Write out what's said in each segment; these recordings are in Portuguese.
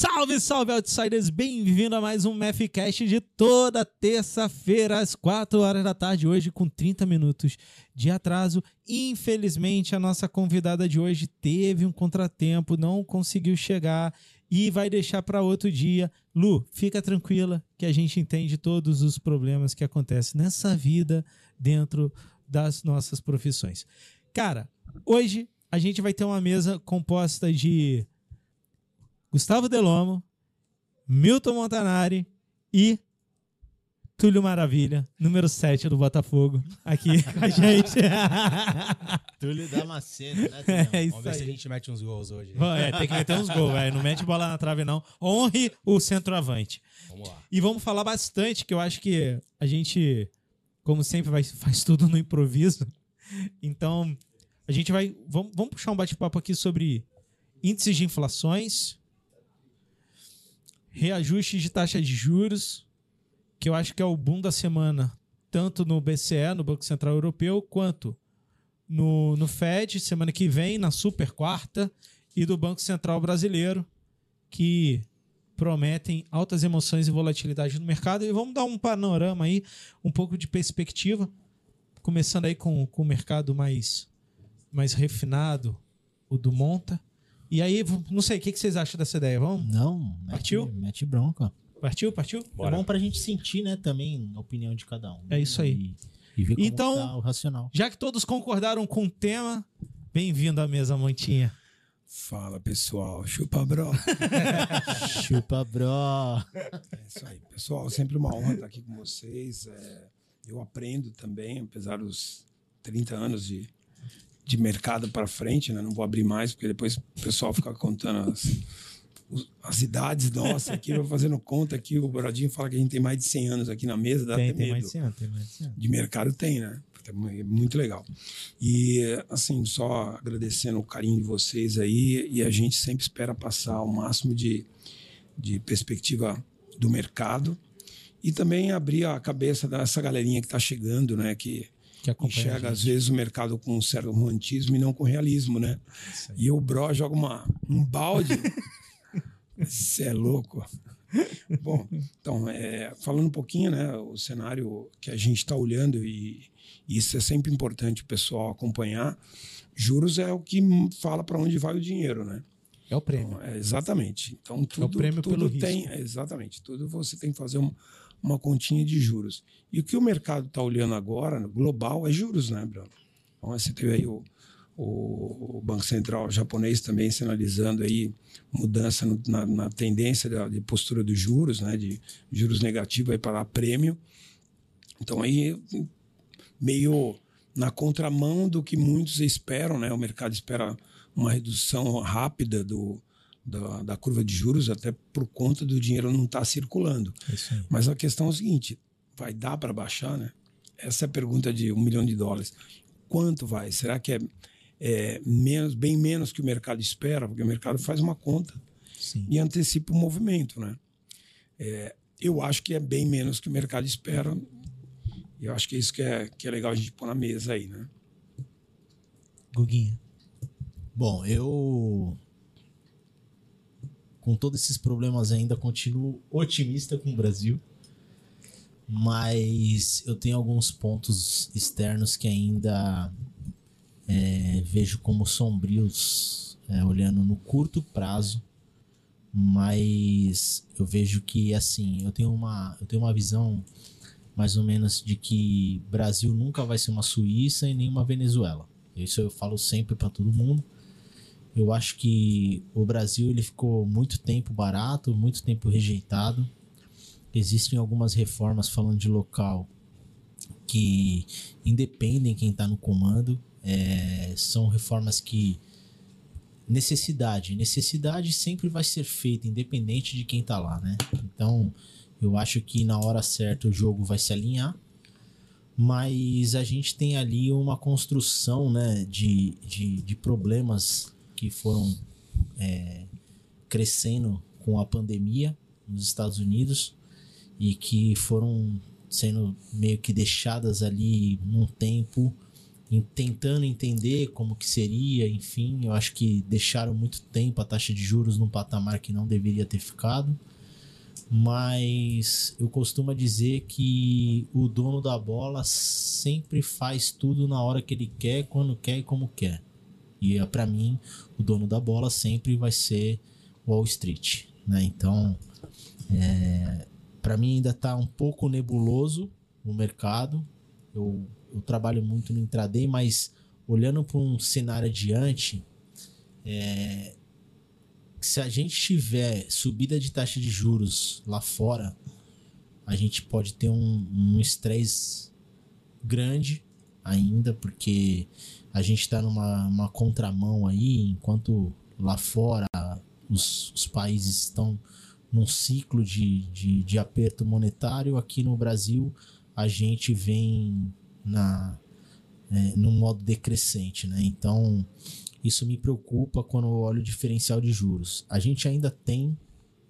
Salve, salve, Outsiders! Bem-vindo a mais um MFCast de toda terça-feira, às 4 horas da tarde, hoje com 30 minutos de atraso. Infelizmente, a nossa convidada de hoje teve um contratempo, não conseguiu chegar e vai deixar para outro dia. Lu, fica tranquila que a gente entende todos os problemas que acontecem nessa vida dentro das nossas profissões. Cara, hoje a gente vai ter uma mesa composta de Gustavo Delomo, Milton Montanari e Túlio Maravilha, número 7 do Botafogo, aqui com a gente. Túlio Damasceno, né? Túlio? É isso Vamos ver se a aí. gente mete uns gols hoje. É, tem que meter uns gols, velho. Não mete bola na trave, não. Honre o centroavante. Vamos lá. E vamos falar bastante, que eu acho que a gente, como sempre, vai, faz tudo no improviso. Então, a gente vai. Vamos, vamos puxar um bate-papo aqui sobre índices de inflações, reajustes de taxa de juros, que eu acho que é o boom da semana, tanto no BCE, no Banco Central Europeu, quanto no, no Fed, semana que vem, na super quarta, e do Banco Central Brasileiro, que prometem altas emoções e volatilidade no mercado. E vamos dar um panorama aí, um pouco de perspectiva, começando aí com, com o mercado mais, mais refinado, o do Monta. E aí, não sei, o que, que vocês acham dessa ideia? Vamos? Não, mete, Partiu? mete bronca. Partiu? Partiu? Bora. É bom pra gente sentir, né, também a opinião de cada um. É isso aí. E, e ver como Então- tá o racional. Já que todos concordaram com o tema, bem-vindo à mesa, Montinha. Fala pessoal, chupa bro. Chupa, bro. É isso aí, pessoal. Sempre uma honra estar aqui com vocês. É, eu aprendo também, apesar dos 30 anos de, de mercado para frente, né? Não vou abrir mais, porque depois o pessoal fica contando as, as idades nossas aqui. Eu vou fazendo conta aqui. O Brodinho fala que a gente tem mais de 100 anos aqui na mesa, dá Tem, até tem medo. mais de 100, tem mais de 100. de mercado tem, né? É mu- muito legal. E, assim, só agradecendo o carinho de vocês aí, e a gente sempre espera passar o máximo de, de perspectiva do mercado e também abrir a cabeça dessa galerinha que está chegando, né? Que Que enxerga, às vezes, o mercado com um certo romantismo e não com realismo, né? Aí. E o Bro joga uma, um balde. Você é louco. Bom, então, é, falando um pouquinho, né, o cenário que a gente está olhando, e, isso é sempre importante o pessoal acompanhar, juros é o que fala para onde vai o dinheiro, né? É o prêmio. Então, é, exatamente. Então, tudo, prêmio tudo pelo tem, risco. é, exatamente, tudo você tem que fazer uma, uma continha de juros. E o que o mercado está olhando agora, global, é juros, né, Bruno? Então, você teve aí o, o, Banco Central japonês também sinalizando aí mudança no- na, na tendência da, de postura dos juros, né, de juros negativos para prêmio. Então, aí, meio na contramão do que muitos esperam, né? O mercado espera uma redução rápida do, da, da curva de juros, até por conta do dinheiro não estar circulando. É. Mas a questão é o seguinte: vai dar para baixar, né? Essa é a pergunta de um milhão de dólares. Quanto vai? Será que é, é menos, bem menos que o mercado espera? Porque o mercado faz uma conta Sim. e antecipa o movimento, né? É, eu acho que é bem menos que o mercado espera. E eu acho que é isso que é, que é legal a gente pôr na mesa aí, né? Guguinha. Bom, eu. Com todos esses problemas ainda, continuo otimista com o Brasil. Mas eu tenho alguns pontos externos que ainda é, vejo como sombrios, é, olhando no curto prazo. Mas eu vejo que, assim, eu tenho uma, eu tenho uma visão mais ou menos de que Brasil nunca vai ser uma Suíça e nem uma Venezuela. Isso eu falo sempre para todo mundo. Eu acho que o Brasil ele ficou muito tempo barato, muito tempo rejeitado. Existem algumas reformas falando de local que independem quem está no comando. É, são reformas que necessidade, necessidade sempre vai ser feita independente de quem está lá, né? Então eu acho que na hora certa o jogo vai se alinhar mas a gente tem ali uma construção né, de, de, de problemas que foram é, crescendo com a pandemia nos Estados Unidos e que foram sendo meio que deixadas ali num tempo em, tentando entender como que seria, enfim, eu acho que deixaram muito tempo a taxa de juros num patamar que não deveria ter ficado. Mas eu costumo dizer que o dono da bola sempre faz tudo na hora que ele quer, quando quer e como quer. E é, para mim, o dono da bola sempre vai ser Wall Street, né? Então, é, para mim ainda está um pouco nebuloso o mercado. Eu, eu trabalho muito no intraday, mas olhando para um cenário adiante, é, se a gente tiver subida de taxa de juros lá fora, a gente pode ter um estresse grande ainda, porque a gente está numa uma contramão aí, enquanto lá fora os, os países estão num ciclo de, de, de aperto monetário, aqui no Brasil a gente vem na é, num modo decrescente, né? Então isso me preocupa quando eu olho o diferencial de juros. A gente ainda tem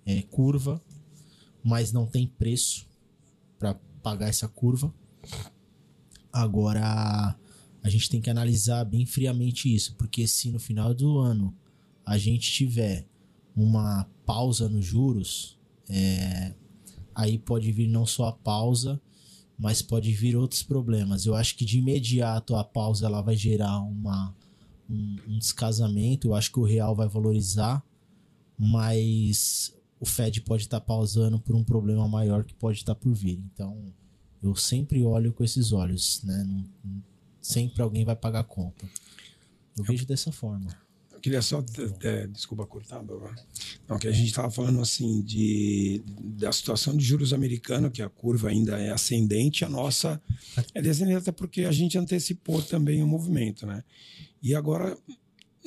é, curva, mas não tem preço para pagar essa curva. Agora a gente tem que analisar bem friamente isso, porque se no final do ano a gente tiver uma pausa nos juros, é, aí pode vir não só a pausa, mas pode vir outros problemas. Eu acho que de imediato a pausa ela vai gerar uma, um, um descasamento. Eu acho que o real vai valorizar, mas o Fed pode estar tá pausando por um problema maior que pode estar tá por vir. Então, eu sempre olho com esses olhos, né? Não, sempre alguém vai pagar a conta. Eu vejo dessa forma. Eu queria só, desculpa cortar, não, que a gente estava falando assim de da situação de juros americano, que a curva ainda é ascendente, a nossa é descendente até porque a gente antecipou também o movimento, né? E agora,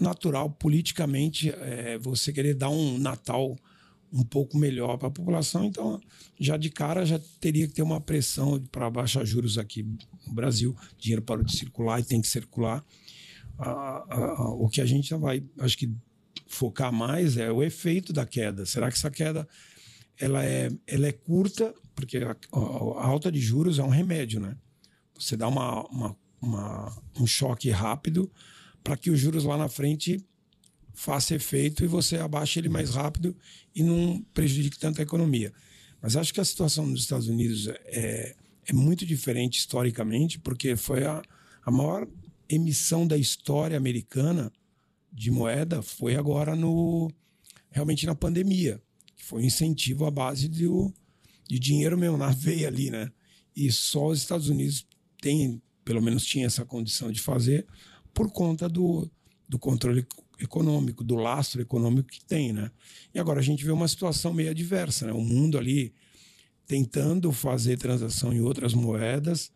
natural, politicamente, é, você querer dar um Natal um pouco melhor para a população, então já de cara já teria que ter uma pressão para baixar juros aqui no Brasil, dinheiro para de circular e tem que circular. Ah, ah, o que a gente vai, acho que focar mais é o efeito da queda. Será que essa queda ela é, ela é curta? Porque a, a alta de juros é um remédio, né? Você dá uma, uma, uma um choque rápido para que os juros lá na frente faça efeito e você abaixe ele mais rápido e não prejudique tanto a economia. Mas acho que a situação nos Estados Unidos é, é muito diferente historicamente, porque foi a, a maior emissão da história americana de moeda foi agora no realmente na pandemia, que foi um incentivo à base de, de dinheiro mesmo na veia ali, né? E só os Estados Unidos tem, pelo menos tinha essa condição de fazer por conta do, do controle econômico, do lastro econômico que tem, né? E agora a gente vê uma situação meio adversa, né? O mundo ali tentando fazer transação em outras moedas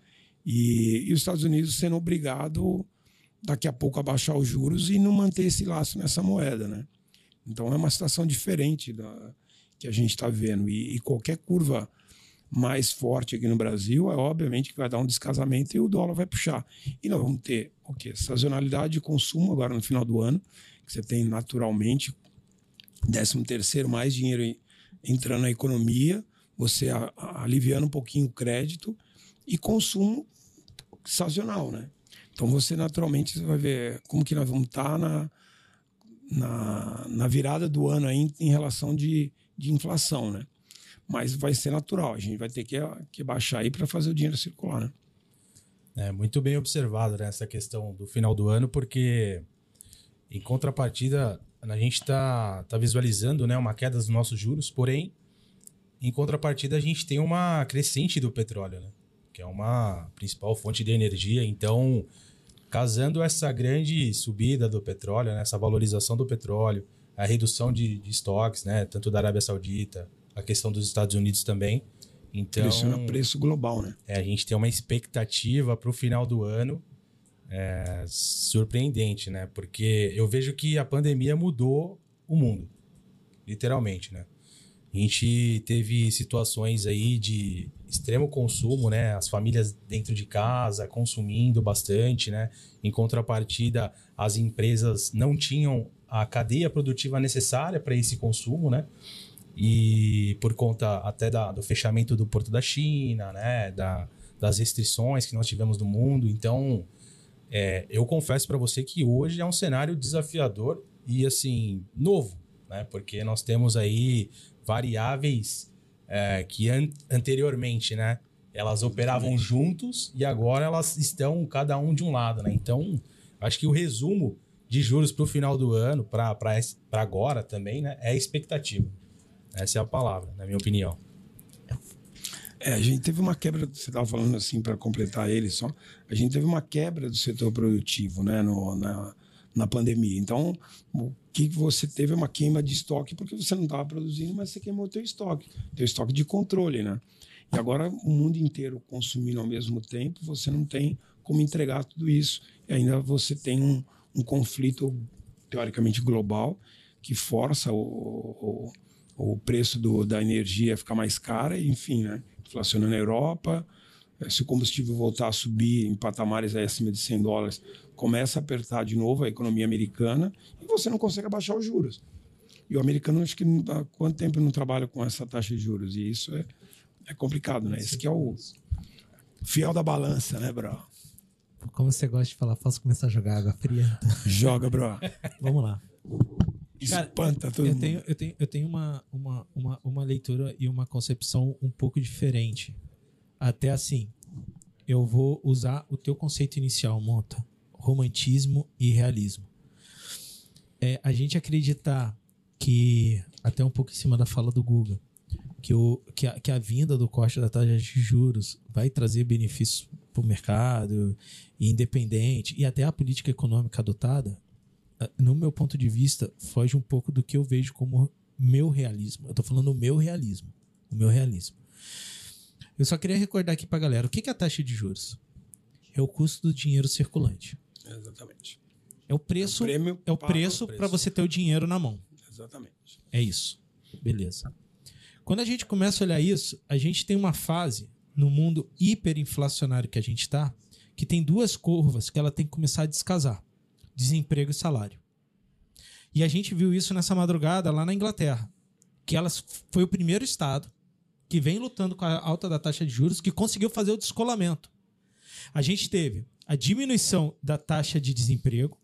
e, e os Estados Unidos sendo obrigado daqui a pouco a baixar os juros e não manter esse lastro nessa moeda, né? Então é uma situação diferente da que a gente está vendo e, e qualquer curva mais forte aqui no Brasil, é obviamente que vai dar um descasamento e o dólar vai puxar. E nós vamos ter o quê? Sazonalidade de consumo agora no final do ano, que você tem naturalmente 13 terceiro mais dinheiro entrando na economia, você a, a, aliviando um pouquinho o crédito e consumo sazonal, né? Então você naturalmente vai ver como que nós vamos estar tá na, na, na virada do ano aí em relação de, de inflação, né? mas vai ser natural. A gente vai ter que, que baixar aí para fazer o dinheiro circular, né? É muito bem observado né, essa questão do final do ano, porque em contrapartida a gente está tá visualizando né, uma queda dos nossos juros, porém, em contrapartida a gente tem uma crescente do petróleo, né, que é uma principal fonte de energia. Então, casando essa grande subida do petróleo, né, essa valorização do petróleo, a redução de, de estoques, né, tanto da Arábia Saudita a questão dos Estados Unidos também. Então, Pressiona preço global, né? É, a gente tem uma expectativa para o final do ano é, surpreendente, né? Porque eu vejo que a pandemia mudou o mundo, literalmente, né? A gente teve situações aí de extremo consumo, né? As famílias dentro de casa consumindo bastante, né? Em contrapartida, as empresas não tinham a cadeia produtiva necessária para esse consumo, né? E por conta até da, do fechamento do porto da China, né, da, das restrições que nós tivemos no mundo. Então, É, eu confesso para você que hoje é um cenário desafiador e assim novo, né? Porque nós temos aí variáveis é, que an anteriormente, né? Elas operavam juntos e agora elas estão cada um de um lado, né? Então, acho que o resumo de juros para o final do ano, para agora também, né? É expectativa. Essa é a palavra, na minha opinião. É, a gente teve uma quebra, você estava falando assim, para completar ele só, a gente teve uma quebra do setor produtivo né, no, na, na pandemia. Então, o que você teve é uma queima de estoque porque você não estava produzindo, mas você queimou o teu estoque, teu estoque de controle, né? E agora o mundo inteiro consumindo ao mesmo tempo, você não tem como entregar tudo isso. E ainda você tem um, um conflito teoricamente global que força o, o, o preço do, da energia a ficar mais cara, enfim, né? inflacionando na Europa. Eh, se o combustível voltar a subir em patamares acima de 100 dólares, começa a apertar de novo a economia americana e você não consegue abaixar os juros. E o americano, acho que há quanto tempo não trabalha com essa taxa de juros? E isso é, é complicado, né? Esse que é o fiel da balança, né, bro? Como você gosta de falar, posso começar a jogar água fria? Joga, bro. Vamos lá. Espanta todo eu mundo. tenho, eu tenho, eu tenho uma, uma, uma, uma leitura e uma concepção um pouco diferente. Até assim, eu vou usar o teu conceito inicial, Monta. Romantismo e realismo. É, a gente acreditar que, até um pouco em cima da fala do Guga, que, o, que, a, que a vinda do corte da taxa de juros vai trazer benefícios para o mercado independente e até a política econômica adotada, no meu ponto de vista, foge um pouco do que eu vejo como meu realismo. Eu estou falando o meu realismo. O meu realismo. Eu só queria recordar aqui para a galera, o que é a taxa de juros? É o custo do dinheiro circulante. Exatamente. É o preço, É o é o preço. para você ter o dinheiro na mão. Exatamente. É isso. Beleza. Quando a gente começa a olhar isso, a gente tem uma fase no mundo hiperinflacionário que a gente está, que tem duas curvas que ela tem que começar a descasar: desemprego e salário. E a gente viu isso nessa madrugada lá na Inglaterra, que ela foi o primeiro estado que vem lutando com a alta da taxa de juros que conseguiu fazer o descolamento. A gente teve a diminuição da taxa de desemprego,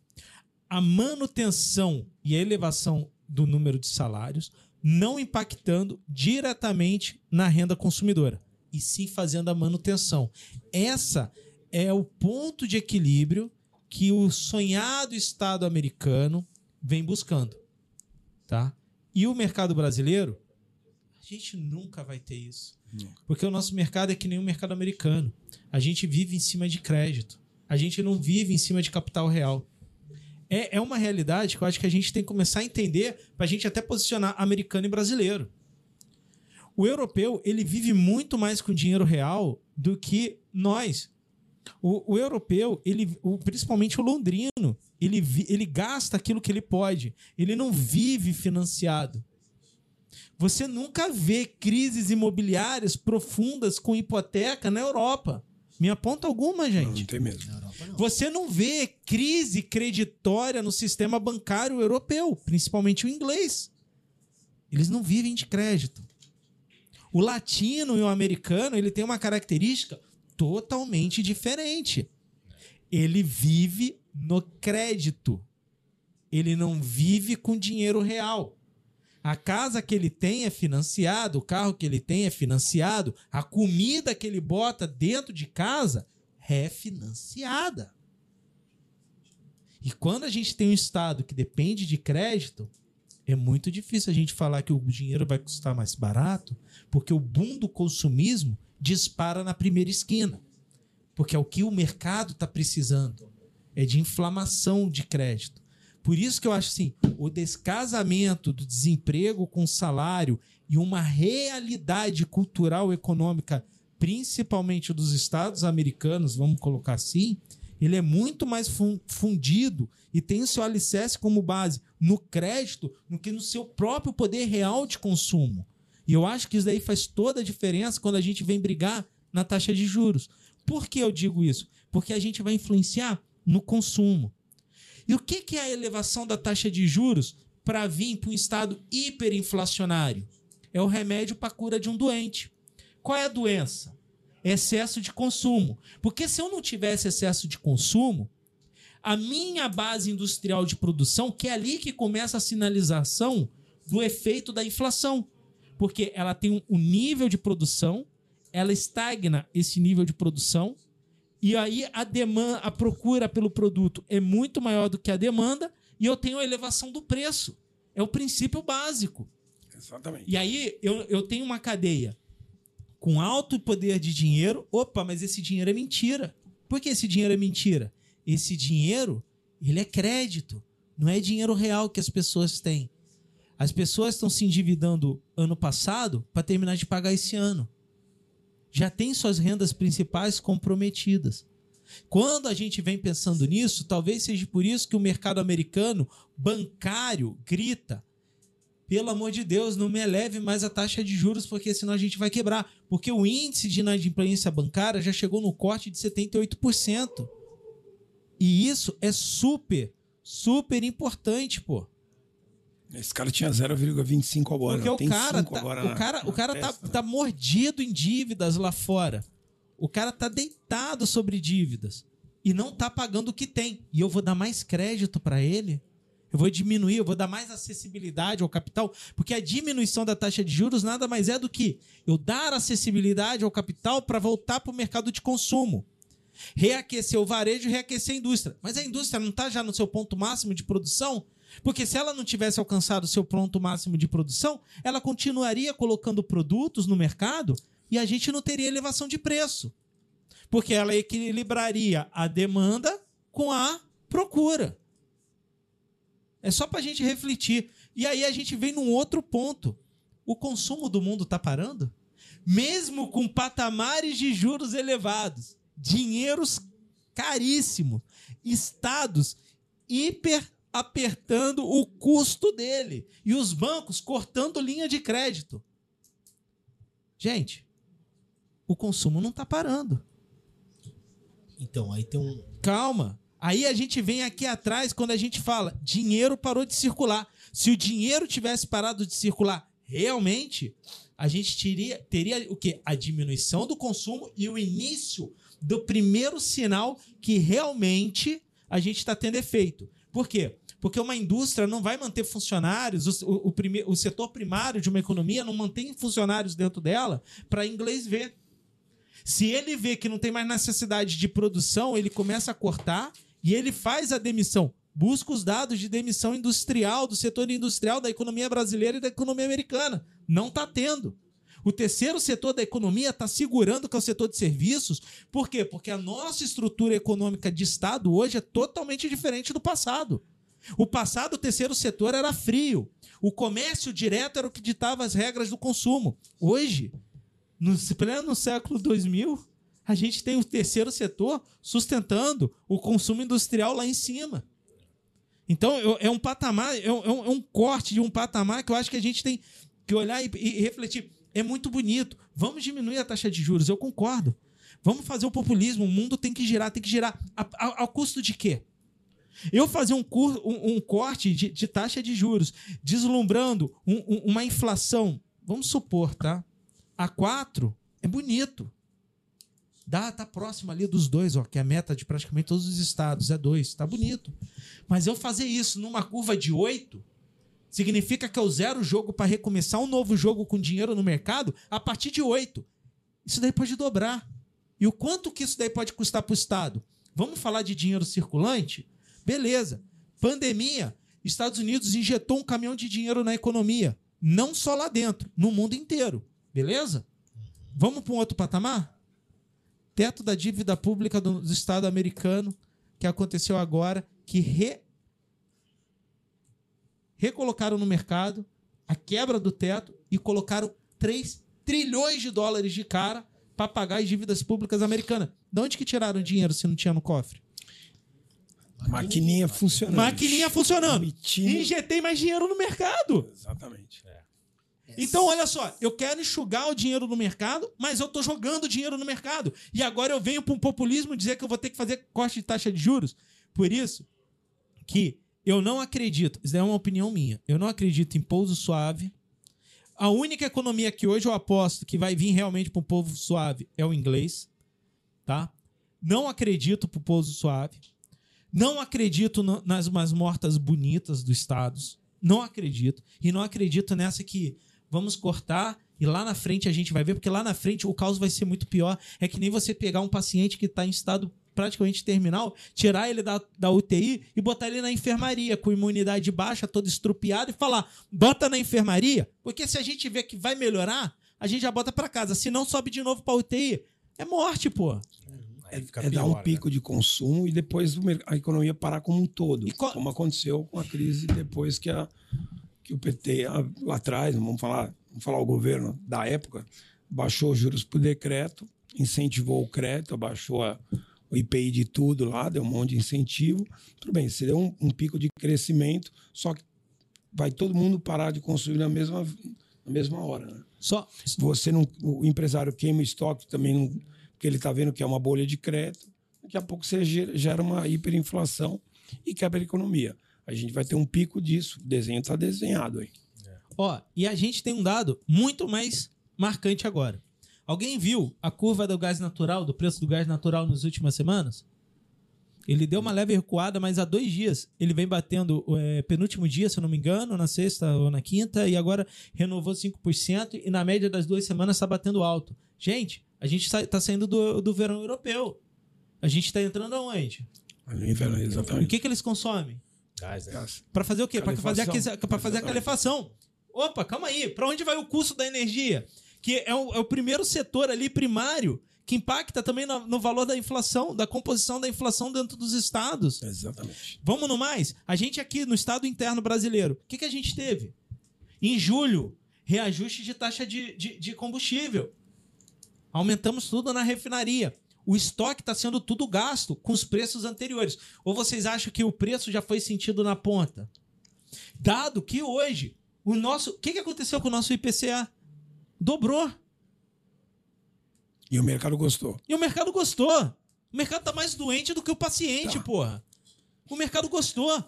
a manutenção e a elevação do número de salários, não impactando diretamente na renda consumidora, e sim fazendo a manutenção. Essa é o ponto de equilíbrio que o sonhado Estado americano vem buscando, tá? E o mercado brasileiro, a gente nunca vai ter isso. Porque o nosso mercado é que nem o mercado americano. A gente vive em cima de crédito. A gente não vive em cima de capital real. É, é uma realidade que eu acho que a gente tem que começar a entender para a gente até posicionar americano e brasileiro. O europeu, ele vive muito mais com dinheiro real do que nós. O, o europeu, ele, o- principalmente o londrino, ele, ele gasta aquilo que ele pode. Ele não vive financiado. Você nunca vê crises imobiliárias profundas com hipoteca na Europa. Me aponta alguma, gente. não tem mesmo. Na Europa não. Você não vê crise creditória no sistema bancário europeu, principalmente o inglês. Eles não vivem de crédito. O latino e o americano, ele tem uma característica totalmente diferente. Ele vive no crédito. Ele não vive com dinheiro real. A casa que ele tem é financiada, o carro que ele tem é financiado, a comida que ele bota dentro de casa é financiada. E quando a gente tem um estado que depende de crédito, é muito difícil a gente falar que o dinheiro vai custar mais barato, porque o boom do consumismo dispara na primeira esquina. Porque é o que o mercado está precisando. É de inflamação de crédito. Por isso que eu acho assim, o descasamento do desemprego com salário e uma realidade cultural econômica, principalmente dos estados americanos, vamos colocar assim, ele é muito mais fun- fundido e tem seu alicerce como base no crédito do que no seu próprio poder real de consumo. E eu acho que isso daí faz toda a diferença quando a gente vem brigar na taxa de juros. Por que eu digo isso? Porque a gente vai influenciar no consumo. E o que é a elevação da taxa de juros para vir para um estado hiperinflacionário? É o remédio para a cura de um doente. Qual é a doença? Excesso de consumo. Porque se eu não tivesse excesso de consumo, a minha base industrial de produção, que é ali que começa a sinalização do efeito da inflação. Porque ela tem um nível de produção, ela estagna esse nível de produção, e aí a demanda, a procura pelo produto é muito maior do que a demanda, e eu tenho a elevação do preço. É o princípio básico. Exatamente. E aí eu, eu tenho uma cadeia com alto poder de dinheiro. Opa, mas esse dinheiro é mentira. Por que esse dinheiro é mentira? Esse dinheiro, ele é crédito. Não é dinheiro real que as pessoas têm. As pessoas estão se endividando ano passado para terminar de pagar esse ano. Já tem suas rendas principais comprometidas. Quando a gente vem pensando nisso, talvez seja por isso que o mercado americano bancário grita: pelo amor de Deus, não me eleve mais a taxa de juros, porque senão a gente vai quebrar. Porque o índice de inadimplência bancária já chegou no corte de 78%. E isso é super, super importante, pô. Esse cara tinha 0,25 agora. Porque o tem cara, cinco tá, agora o na- cara, na o cara tá, testa. tá mordido em dívidas lá fora. O cara tá deitado sobre dívidas e não tá pagando o que tem. E eu vou dar mais crédito para ele? Eu vou diminuir, eu vou dar mais acessibilidade ao capital, porque a diminuição da taxa de juros nada mais é do que eu dar acessibilidade ao capital para voltar para o mercado de consumo. Reaquecer o varejo, reaquecer a indústria. Mas a indústria não está já no seu ponto máximo de produção? Porque se ela não tivesse alcançado seu ponto máximo de produção, ela continuaria colocando produtos no mercado e a gente não teria elevação de preço. Porque ela equilibraria a demanda com a procura. É só para a gente refletir. E aí a gente vem num outro ponto. O consumo do mundo está parando? Mesmo com patamares de juros elevados, dinheiros caríssimos, estados hiper apertando o custo dele e os bancos cortando linha de crédito. Gente, o consumo não está parando. Então, aí tem um. Calma. Aí a gente vem aqui atrás quando a gente fala dinheiro parou de circular. Se o dinheiro tivesse parado de circular realmente, a gente teria, teria o quê? A diminuição do consumo e o início do primeiro sinal que realmente a gente está tendo efeito. Por quê? Porque uma indústria não vai manter funcionários, o, o, o prime- o setor primário de uma economia não mantém funcionários dentro dela para inglês ver. Se ele vê que não tem mais necessidade de produção, ele começa a cortar e ele faz a demissão. Busca os dados de demissão industrial, do setor industrial, da economia brasileira e da economia americana. Não está tendo. O terceiro setor da economia está segurando, que é o setor de serviços. Por quê? Porque a nossa estrutura econômica de Estado hoje é totalmente diferente do passado. O passado, o terceiro setor era frio. O comércio direto era o que ditava as regras do consumo. Hoje, no pleno século 2000, a gente tem o terceiro setor sustentando o consumo industrial lá em cima. Então, é um patamar, é um, é um- é um corte de um patamar que eu acho que a gente tem que olhar e, e refletir. É muito bonito. Vamos diminuir a taxa de juros, eu concordo. Vamos fazer o populismo, o mundo tem que girar, tem que girar. A- a- ao custo de quê? Eu fazer um, cur- um- um corte de, de taxa de juros, deslumbrando um- um- uma inflação, vamos supor, tá? A 4 é bonito. Dá, tá próximo ali dos dois, ó, que é a meta de praticamente todos os estados, é dois, tá bonito. Mas eu fazer isso numa curva de 8 significa que eu zero o jogo para recomeçar um novo jogo com dinheiro no mercado a partir de 8. Isso daí pode dobrar. E o quanto que isso daí pode custar para o Estado? Vamos falar de dinheiro circulante? Beleza. Pandemia, Estados Unidos injetou um caminhão de dinheiro na economia. Não só lá dentro, no mundo inteiro. Beleza? Vamos para um outro patamar? Teto da dívida pública do, do Estado americano, que aconteceu agora, que re- recolocaram no mercado a quebra do teto e colocaram 3 trilhões de dólares de cara para pagar as dívidas públicas americanas. De onde que tiraram dinheiro se não tinha no cofre? Maquininha funcionando. Maquininha funcionando. Emitindo- Injetei mais dinheiro no mercado. Exatamente. Então, olha só, eu quero enxugar o dinheiro no mercado, mas eu tô jogando dinheiro no mercado. E agora eu venho para um populismo dizer que eu vou ter que fazer corte de taxa de juros. Por isso que eu não acredito, isso é uma opinião minha, eu não acredito em pouso suave. A única economia que hoje eu aposto que vai vir realmente para um povo suave é o inglês, tá? Não acredito pro pouso suave. Não acredito no- nas umas mortas bonitas dos estados. Não acredito. E não acredito nessa que vamos cortar e lá na frente a gente vai ver, porque lá na frente o caos vai ser muito pior. É que nem você pegar um paciente que está em estado praticamente terminal, tirar ele da, da UTI e botar ele na enfermaria, com imunidade baixa, todo estrupiado, e falar: bota na enfermaria, porque se a gente vê que vai melhorar, a gente já bota para casa. Se não, sobe de novo pra UTI. É morte, pô. É dar pior, um né? pico de consumo e depois a economia parar como um todo. Como aconteceu com a crise depois que, a, que o PT, a- lá atrás, vamos falar, vamos falar o governo da época, baixou os juros por decreto, incentivou o crédito, abaixou a- o IPI de tudo lá, deu um monte de incentivo. Tudo bem, você deu um, um pico de crescimento, só que vai todo mundo parar de consumir na mesma, na mesma hora. Né? Só. você não, o empresário queima estoque também, não, porque ele está vendo que é uma bolha de crédito. Daqui a pouco você gera, uma hiperinflação e quebra a economia. A gente vai ter um pico disso. O desenho está desenhado aí. Ó, e a gente tem um dado muito mais marcante agora. Alguém viu a curva do gás natural, do preço do gás natural nas últimas semanas? Ele deu uma leve recuada, mas há dois dias ele vem batendo, é, penúltimo dia, se eu não me engano, na sexta ou na quinta, e agora renovou 5%, e na média das duas semanas está batendo alto. Gente, a gente está saindo do, do verão europeu. A gente está entrando aonde? No inverno, O exatamente. que, que eles consomem? Gás, né? Para fazer o quê? Para fazer, pra fazer a calefação. Opa, calma aí. Para onde vai o custo da energia? Que é o, é o primeiro setor ali primário que impacta também no, no valor da inflação, da composição da inflação dentro dos estados. Exatamente. Vamos no mais? A gente aqui no estado interno brasileiro, o que, que a gente teve? Em julho, reajuste de taxa de, de, de combustível. Aumentamos tudo na refinaria. O estoque está sendo tudo gasto com os preços anteriores. Ou vocês acham que o preço já foi sentido na ponta? Dado que hoje o nosso. O que, que aconteceu com o nosso IPCA? Dobrou. E o mercado gostou. E o mercado gostou. O mercado tá mais doente do que o paciente, Tá. porra. O mercado gostou.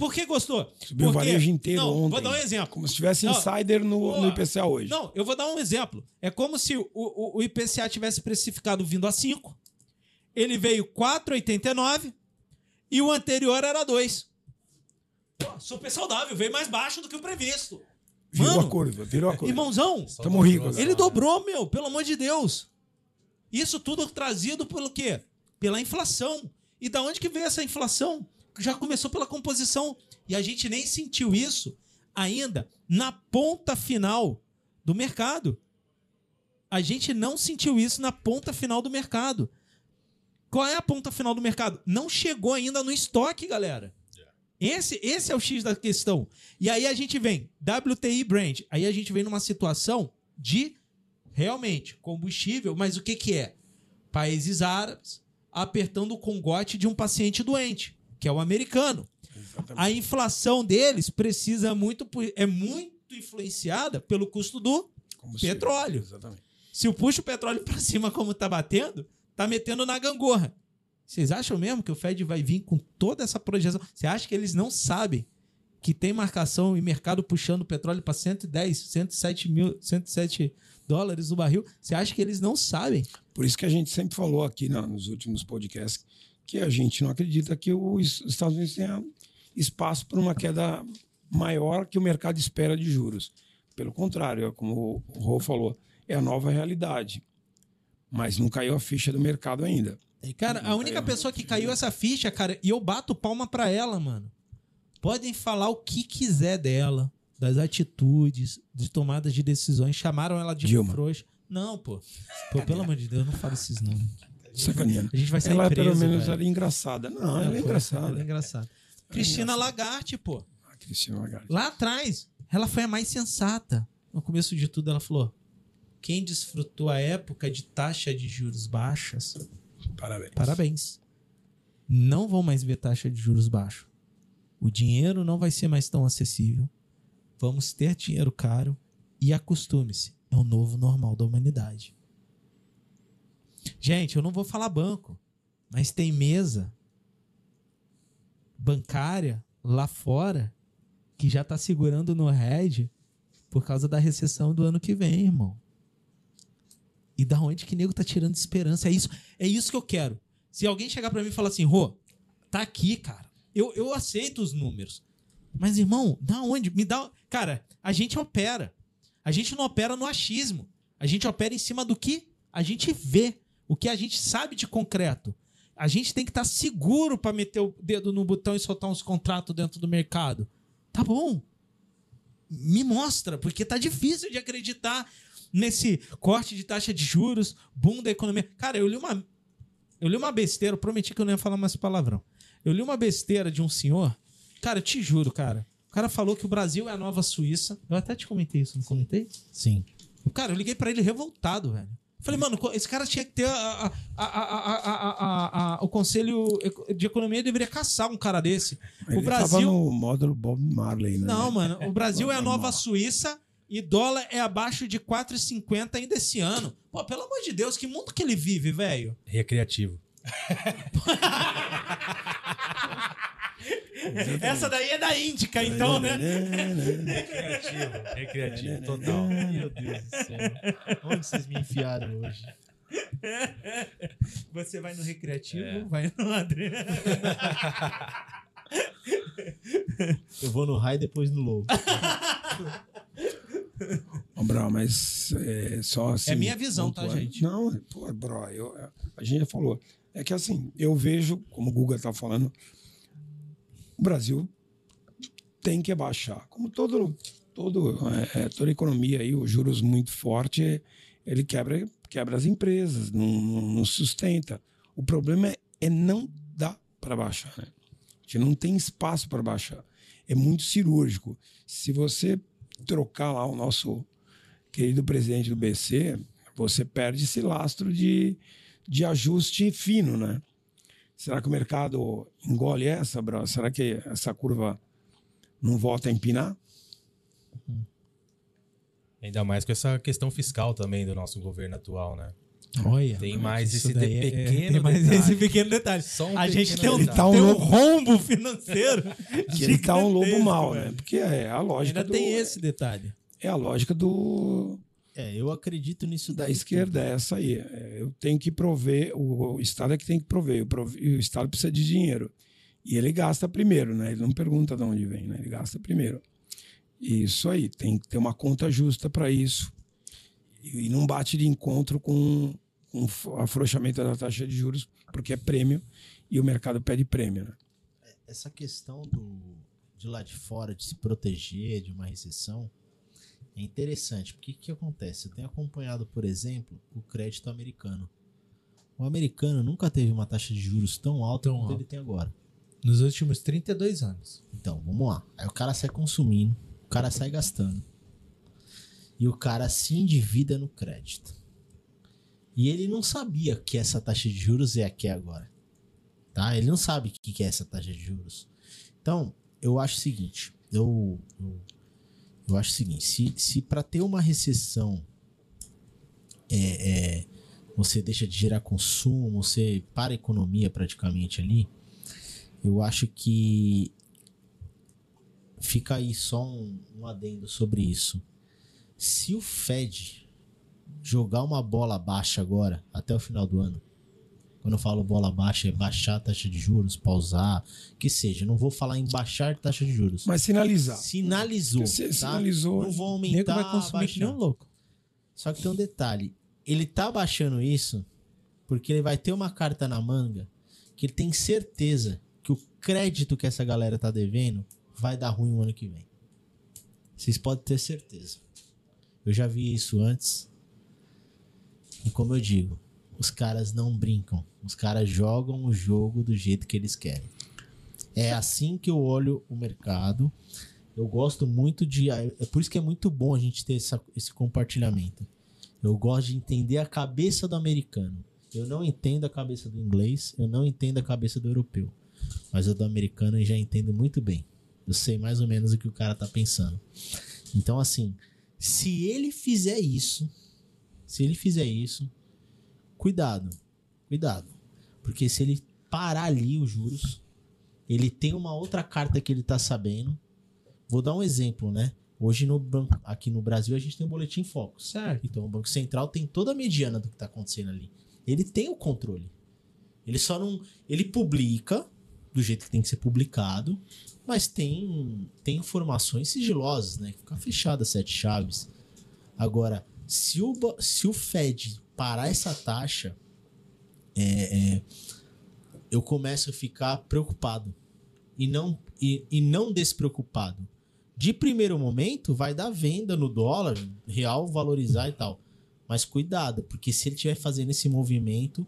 Por que gostou? Subiu o Porque- varejo inteiro Não, ontem. Vou dar um exemplo. Como se tivesse Não. insider no, Pô, no IPCA hoje. Não, eu vou dar um exemplo. É como se o, o, o IPCA tivesse precificado vindo a 5, ele veio 4,89 e o anterior era 2. Pô, super saudável, veio mais baixo do que o previsto. virou Mano, a curva, virou a curva. Irmãozão, Tamo dobrou, rico agora. ele dobrou, meu, pelo amor de Deus. Isso tudo trazido pelo quê? Pela inflação. E da onde que veio essa inflação? Já começou pela composição. E a gente nem sentiu isso ainda na ponta final do mercado. A gente não sentiu isso na ponta final do mercado. Qual é a ponta final do mercado? Não chegou ainda no estoque, galera. Esse, esse é o X da questão. E aí a gente vem, WTI Brand. Aí a gente vem numa situação de realmente combustível, mas o que, que é? Países árabes apertando o congote de um paciente doente, que é o americano. Exatamente. A inflação deles precisa muito, é muito influenciada pelo custo do petróleo. Exatamente. se eu puxo o petróleo pra cima como tá batendo, tá metendo na gangorra. Vocês acham mesmo que o Fed vai vir com toda essa projeção? Você acha que eles não sabem que tem marcação e mercado puxando o petróleo para 110, 107 mil, 107 dólares o barril? Você acha que eles não sabem? Por isso que a gente sempre falou aqui na- nos últimos podcasts que a gente não acredita que os Estados Unidos tenha espaço para uma queda maior que o mercado espera de juros. Pelo contrário, é como o Rô falou, é a nova realidade. Mas não caiu a ficha do mercado ainda. Cara, a única pessoa que caiu essa ficha, cara, e eu bato palma pra ela, mano. Podem falar o que quiser dela, das atitudes, de tomadas de decisões. Chamaram ela de Dilma. frouxa. Não, pô. Pô, pelo amor de Deus, não fala esses nomes. Sacaneando. A gente vai sair Ela, preso, pelo menos, velho. era engraçada. Não, ela é Ela é engraçada. engraçada. Cristina Lagarde, pô. A Cristina Lagarde. Lá atrás, ela foi a mais sensata. No começo de tudo, ela falou: quem desfrutou a época de taxa de juros baixas, Parabéns. parabéns. Não vão mais ver taxa de juros baixo. O dinheiro não vai ser mais tão acessível. Vamos ter dinheiro caro e acostume-se. É o novo normal da humanidade. Gente, eu não vou falar banco, mas tem mesa bancária lá fora que já tá segurando no head por causa da recessão do ano que vem, irmão. E da onde que nego tá tirando esperança? É isso, é isso que eu quero. Se alguém chegar pra mim e falar assim, Rô, Tá aqui, cara. Eu, eu aceito os números. Mas, irmão, da onde? Me dá. Cara, a gente opera. A gente não opera no achismo. A gente opera em cima do que a gente vê. O que a gente sabe de concreto. A gente tem que estar seguro para meter o dedo no botão e soltar uns contratos dentro do mercado. Tá bom. Me mostra, porque tá difícil de acreditar nesse corte de taxa de juros, boom da economia. Cara, eu li uma eu li uma besteira, eu prometi que eu não ia falar mais palavrão. Eu li uma besteira de um senhor. Cara, eu te juro, cara. O cara falou que o Brasil é a nova Suíça. Eu até te comentei isso, não comentei? Sim. Cara, eu liguei pra ele revoltado, velho. Falei, mano, esse cara tinha que ter. A, a, a, a, o Conselho de Economia deveria caçar um cara desse. Ele o Brasil. Tava no módulo Bob Marley, né? Não, mano. O Brasil é a nova Suíça e dólar é abaixo de 4,50 ainda esse ano. Pô, pelo amor de Deus, que mundo que ele vive, velho? Recreativo. Essa daí é da Índica, então, né? Recreativo, recreativo, total. Meu Deus do céu. Onde vocês me enfiaram hoje? Você vai no recreativo, vai no André. Eu vou no raio e depois no lobo. Ô, Bro, mas é, só assim. É minha visão, tá, gente? Não, pô, Bro, eu, a gente já falou. É que assim, eu vejo, como o Guga tá falando, o Brasil tem que baixar. Como todo, todo, é, toda economia aí, os juros muito forte, ele quebra, quebra as empresas, não, não, sustenta. O problema é, é não dar para baixar. Né? A gente não tem espaço para baixar. É muito cirúrgico. Se você trocar lá o nosso querido presidente do BC, você perde esse lastro de, de ajuste fino, né? Será que o mercado engole essa, Bro? Será que essa curva não volta a empinar? Ainda mais com essa questão fiscal também do nosso governo atual, né? Olha. Tem mais esse é- pequeno tem mais detalhe. esse pequeno detalhe. Só um a gente tem um, tá um tem um rombo financeiro. Que ele tá um lobo velho. né? Porque é a lógica Ainda do, tem esse detalhe. é a lógica do É, eu acredito nisso da esquerda, é essa aí. É, eu tenho que prover, o, o Estado é que tem que prover, o, prov- o Estado precisa de dinheiro. E ele gasta primeiro, né? Ele não pergunta de onde vem, né? Ele gasta primeiro. Isso aí, tem que ter uma conta justa para isso. E, e não bate de encontro com, com o afrouxamento da taxa de juros, porque é prêmio e o mercado pede prêmio, né? essa questão do de lá de fora de se proteger de uma recessão é interessante. Porque o que acontece? Eu tenho acompanhado, por exemplo, o crédito americano. O americano nunca teve uma taxa de juros tão alta Tão quanto alta. ele tem agora. Nos últimos 32 anos. Então, vamos lá. Aí o cara sai consumindo, o cara sai gastando. E o cara se endivida no crédito. E ele não sabia que essa taxa de juros é a que é agora. Tá? Ele não sabe o que que é essa taxa de juros. Então, eu acho o seguinte. Eu, eu, eu acho o seguinte. Se, se para ter uma recessão é, é, você deixa de gerar consumo, você para a economia praticamente ali, eu acho que fica aí só um, um adendo sobre isso. Se o Fed jogar uma bola baixa agora, até o final do ano, quando eu falo bola baixa, é baixar a taxa de juros, pausar, que seja. Não vou falar em baixar taxa de juros. Mas sinalizar. Sinalizou. Tá? sinalizou. Não vou O nego aumentar. vai consumir que nem um louco. Só que tem um detalhe. Ele tá baixando isso porque ele vai ter uma carta na manga que ele tem certeza que o crédito que essa galera tá devendo vai dar ruim o ano que vem. Vocês podem ter certeza. Eu já vi isso antes. E como eu digo, os caras não brincam. Os caras jogam o jogo do jeito que eles querem. É assim que eu olho o mercado. Eu gosto muito de. É por isso que é muito bom a gente ter essa- esse compartilhamento. Eu gosto de entender a cabeça do americano. Eu não entendo a cabeça do inglês, eu não entendo a cabeça do europeu. Mas o do americano eu já entendo muito bem. Eu sei mais ou menos o que o cara tá pensando. Então, assim, se ele fizer isso, se ele fizer isso, cuidado, cuidado. Porque se ele parar ali os juros, ele tem uma outra carta que ele tá sabendo. Vou dar um exemplo, né? Hoje no banco, aqui no Brasil a gente tem o boletim Focus. Certo. Então o Banco Central tem toda a mediana do que está acontecendo ali. Ele tem o controle. Ele só não. Ele publica, do jeito que tem que ser publicado, mas tem, tem informações sigilosas, né? Fica fechada sete chaves. Agora, se o, se o Fed parar essa taxa, é, é, eu começo a ficar preocupado e não, e, e não despreocupado. De primeiro momento, vai dar venda no dólar, real valorizar e tal. Mas cuidado, porque se ele estiver fazendo esse movimento,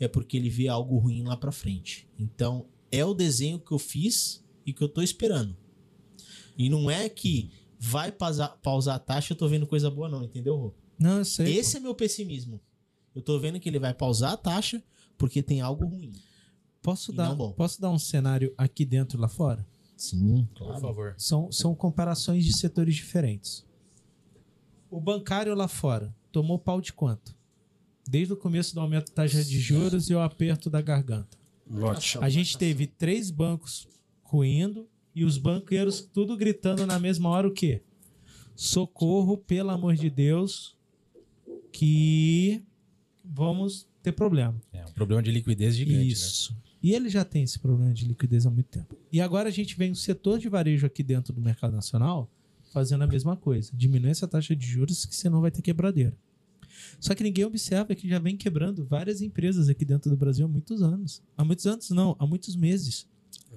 é porque ele vê algo ruim lá pra frente. Então, é o desenho que eu fiz e que eu tô esperando. E não é que vai pausar, pausar a taxa, eu tô vendo coisa boa, não, entendeu, Rô? Não, eu sei. Esse é meu pessimismo. Eu tô vendo que ele vai pausar a taxa porque tem algo ruim. Posso E dar, posso dar um cenário aqui dentro e lá fora? Sim, Por favor. São, são comparações de setores diferentes. O bancário lá fora tomou pau de quanto? Desde o começo do aumento da taxa de juros e o aperto da garganta. Lote. A gente teve três bancos ruindo e os banqueiros tudo gritando na mesma hora o quê? Socorro, pelo amor de Deus, que vamos ter problema. É um problema de liquidez gigante. Né? Isso. E ele já tem esse problema de liquidez há muito tempo. E agora a gente vem o setor de varejo aqui dentro do mercado nacional fazendo a mesma coisa. Diminui essa taxa de juros que senão vai ter quebradeira. Só que ninguém observa que já vem quebrando várias empresas aqui dentro do Brasil há muitos anos. Há muitos anos não, há muitos meses.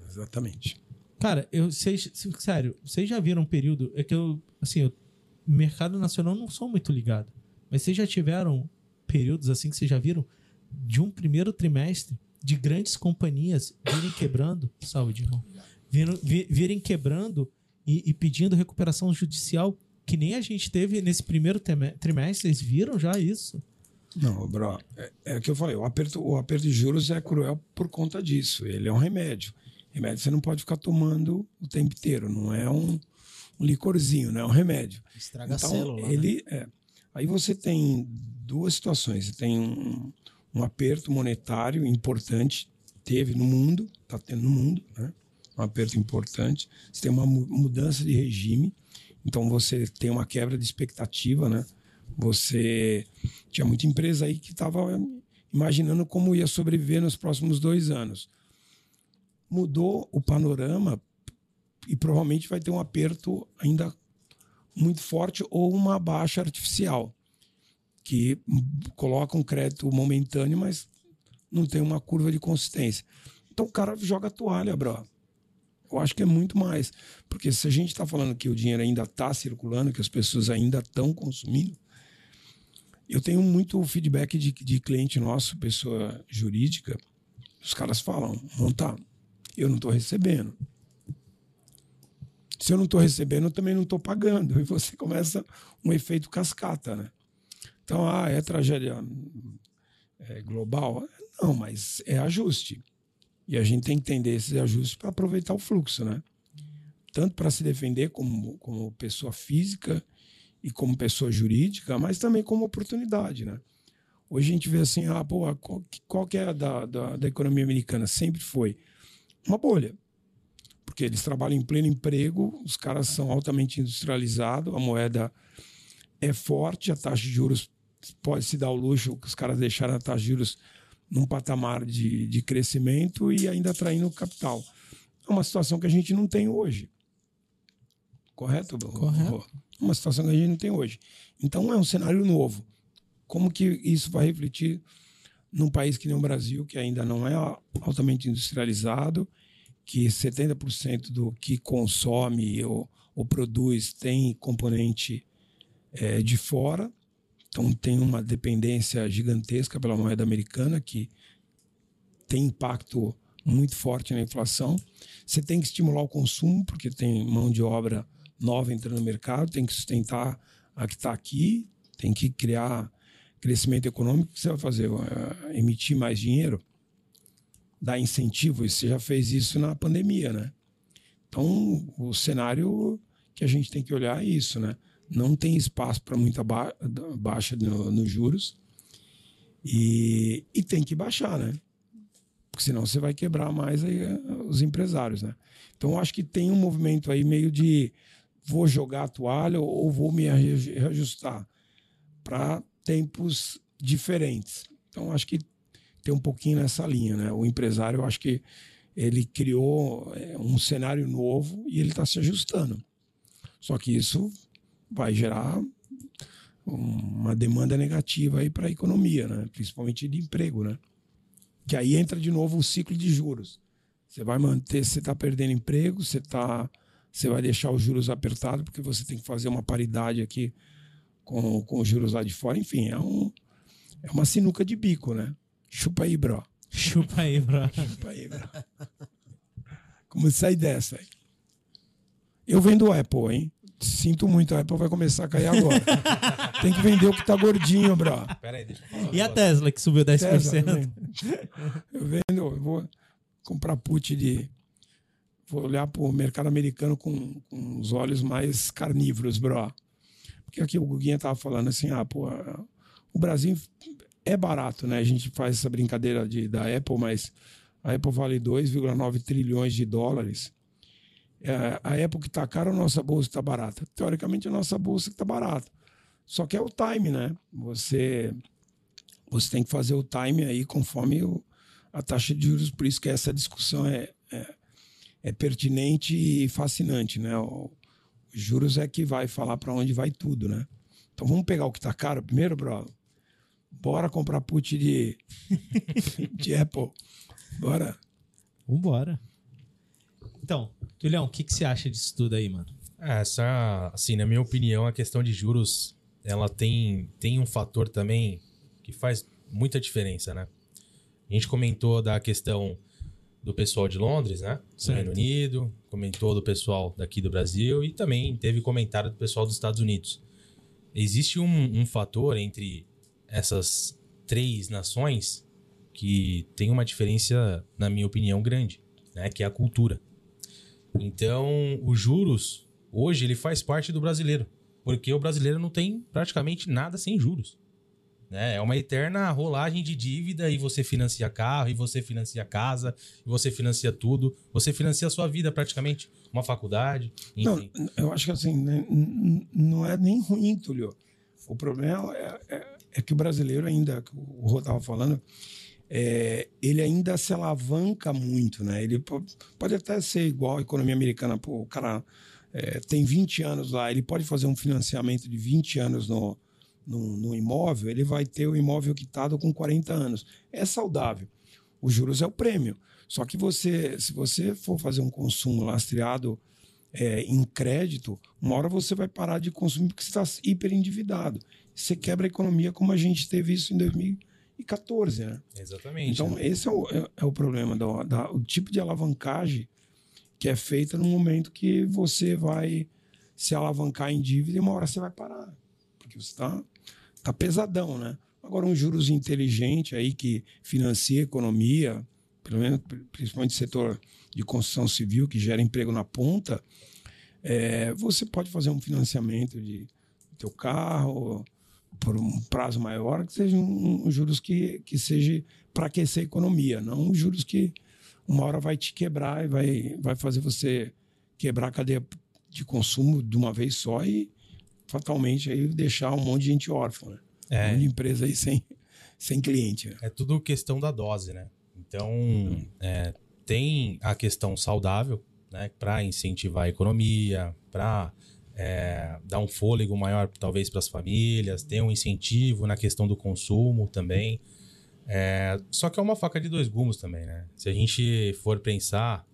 Exatamente. Cara, eu vocês, sério, vocês já viram um período é que eu assim, eu, mercado nacional não sou muito ligado, mas vocês já tiveram períodos assim que vocês já viram de um primeiro trimestre de grandes companhias virem quebrando, saúde, irmão, virem, vi- virem quebrando e, e pedindo recuperação judicial que nem a gente teve nesse primeiro trimestre. Vocês viram já isso? Não, bro, é, é o que eu falei, o aperto, o aperto de juros é cruel por conta disso. Ele é um remédio. Remédio você não pode ficar tomando o tempo inteiro, não é um, um licorzinho, né? É um remédio. Estraga então, a célula. né? ele é. Aí você tem duas situações. Você tem um, um aperto monetário importante, teve no mundo, está tendo no mundo, né? Um aperto importante. Você tem uma mu- mudança de regime, então você tem uma quebra de expectativa, né? Você tinha muita empresa aí que estava imaginando como ia sobreviver nos próximos dois anos. Mudou o panorama e provavelmente vai ter um aperto ainda muito forte ou uma baixa artificial, que coloca um crédito momentâneo, mas não tem uma curva de consistência. Então o cara joga a toalha, bro. Eu acho que é muito mais. Porque se a gente está falando que o dinheiro ainda está circulando, que as pessoas ainda estão consumindo, eu tenho muito feedback de, de cliente nosso, pessoa jurídica, os caras falam, não tá, eu não estou recebendo. Se eu não estou recebendo, eu também não estou pagando. E você começa um efeito cascata, né? Então, ah, é tragédia é, global? Não, mas é ajuste. E a gente tem que entender esses ajustes para aproveitar o fluxo, né? Tanto para se defender como, como pessoa física e como pessoa jurídica, mas também como oportunidade, né? Hoje a gente vê assim, ah, pô, qual, qual que é a da, da, da economia americana? Sempre foi uma bolha. Porque eles trabalham em pleno emprego, os caras são altamente industrializados, a moeda é forte, a taxa de juros pode se dar o luxo que os caras deixaram a taxa de juros num patamar de, de crescimento e ainda atraindo capital. É uma situação que a gente não tem hoje. Correto? Correto. Uma situação que a gente não tem hoje. Então é um cenário novo. Como que isso vai refletir num país que nem o Brasil, que ainda não é altamente industrializado, que 70% do que consome ou, ou produz tem componente eh, de fora, então tem uma dependência gigantesca pela moeda americana que tem impacto muito forte na inflação. Você tem que estimular o consumo, porque tem mão de obra nova entrando no mercado, tem que sustentar a que está aqui, tem que criar crescimento econômico. O que você vai fazer? Eh, emitir mais dinheiro? Dar incentivo? Você já fez isso na pandemia, né? Então, o cenário que a gente tem que olhar é isso, né? Não tem espaço para muita ba baixa no- nos juros e, e tem que baixar, né? Porque senão você vai quebrar mais aí, eh, os empresários, né? Então, acho que tem um movimento aí meio de vou jogar a toalha ou vou me reaju- reajustar para tempos diferentes. Então, acho que tem um pouquinho nessa linha, né? O empresário, eu acho que ele criou é, um cenário novo e ele está se ajustando. Só que isso vai gerar uma demanda negativa aí para a economia, né? principalmente de emprego. Né? Que aí entra de novo o ciclo de juros. Você vai manter, você está perdendo emprego, você, tá, você vai deixar os juros apertados, porque você tem que fazer uma paridade aqui com, com os juros lá de fora. Enfim, é, um, é uma sinuca de bico, né? Chupa aí, bro. Chupa aí, bro. Chupa aí, bro. Como sair dessa aí? Eu vendo Apple, hein? Sinto muito, a Apple vai começar a cair agora. Tem que vender o que tá gordinho, bro. Pera aí, deixa eu falar. E a Tesla, que subiu 10%? Tesla eu vendo, eu vou comprar put de. Vou olhar pro mercado americano com, com os olhos mais carnívoros, bro. Porque aqui o Guguinha tava falando assim, ah, pô, o Brasil é barato, né? A gente faz essa brincadeira de, da Apple, mas a Apple vale 2,9 trilhões de dólares. É, a Apple que está cara, a nossa bolsa está barata. Teoricamente, a nossa bolsa está barata. Só que é o time, né? Você, você tem que fazer o time aí conforme o, a taxa de juros. Por isso que essa discussão é, é, é pertinente e fascinante, né? O, os juros é que vai falar para onde vai tudo, né? Então vamos pegar o que está caro primeiro, bro. Bora comprar put de, de Apple. Bora. Vambora. Então, Julião, o que, que você acha disso tudo aí, mano? É, essa, assim, na minha opinião, a questão de juros, ela tem, tem um fator também que faz muita diferença, né? A gente comentou da questão do pessoal de Londres, né? Do. Reino Unido, comentou do pessoal daqui do Brasil e também teve comentário do pessoal dos Estados Unidos. Existe um, um fator entre essas três nações que tem uma diferença, na minha opinião, grande, né? Que é a cultura. Então, os juros, hoje, ele faz parte do brasileiro. Porque o brasileiro não tem praticamente nada sem juros. Né? É uma eterna rolagem de dívida e você financia carro, e você financia casa, e você financia tudo. Você financia a sua vida praticamente. Uma faculdade, Não, enfim. eu acho que assim, né, não é nem ruim, Tulio. O problema é, é- é que o brasileiro ainda, o Rô estava falando, é, ele ainda se alavanca muito, né? Ele po- pode até ser igual à economia americana, pô, o cara é, tem 20 anos lá, ele pode fazer um financiamento de 20 anos no, no, no imóvel, ele vai ter o imóvel quitado com 40 anos. É saudável. Os juros é o prêmio. Só que você, se você for fazer um consumo lastreado é, em crédito, uma hora você vai parar de consumir porque você está hiper endividado. Você quebra a economia como a gente teve isso em 2014, né? Exatamente. Então, né? esse é o, é, é o problema, do, da, o tipo de alavancagem que é feita no momento que você vai se alavancar em dívida e uma hora você vai parar. Porque você está tá pesadão, né? Agora, um juros inteligente aí que financia a economia, pelo menos principalmente o setor de construção civil, que gera emprego na ponta, é, você pode fazer um financiamento de teu carro por um prazo maior, que seja um, um juros que, que seja para aquecer a economia, não um juros que uma hora vai te quebrar e vai, vai fazer você quebrar a cadeia de consumo de uma vez só e fatalmente aí deixar um monte de gente órfã, né? Um É. monte de empresa aí sem, sem cliente. né? É tudo questão da dose, né? Então, Hum. é, tem a questão saudável, né? Para incentivar a economia, para dar um fôlego maior, talvez, para as famílias, tem um incentivo na questão do consumo também. É, só que é uma faca de dois gumes também, né? Se a gente for pensar,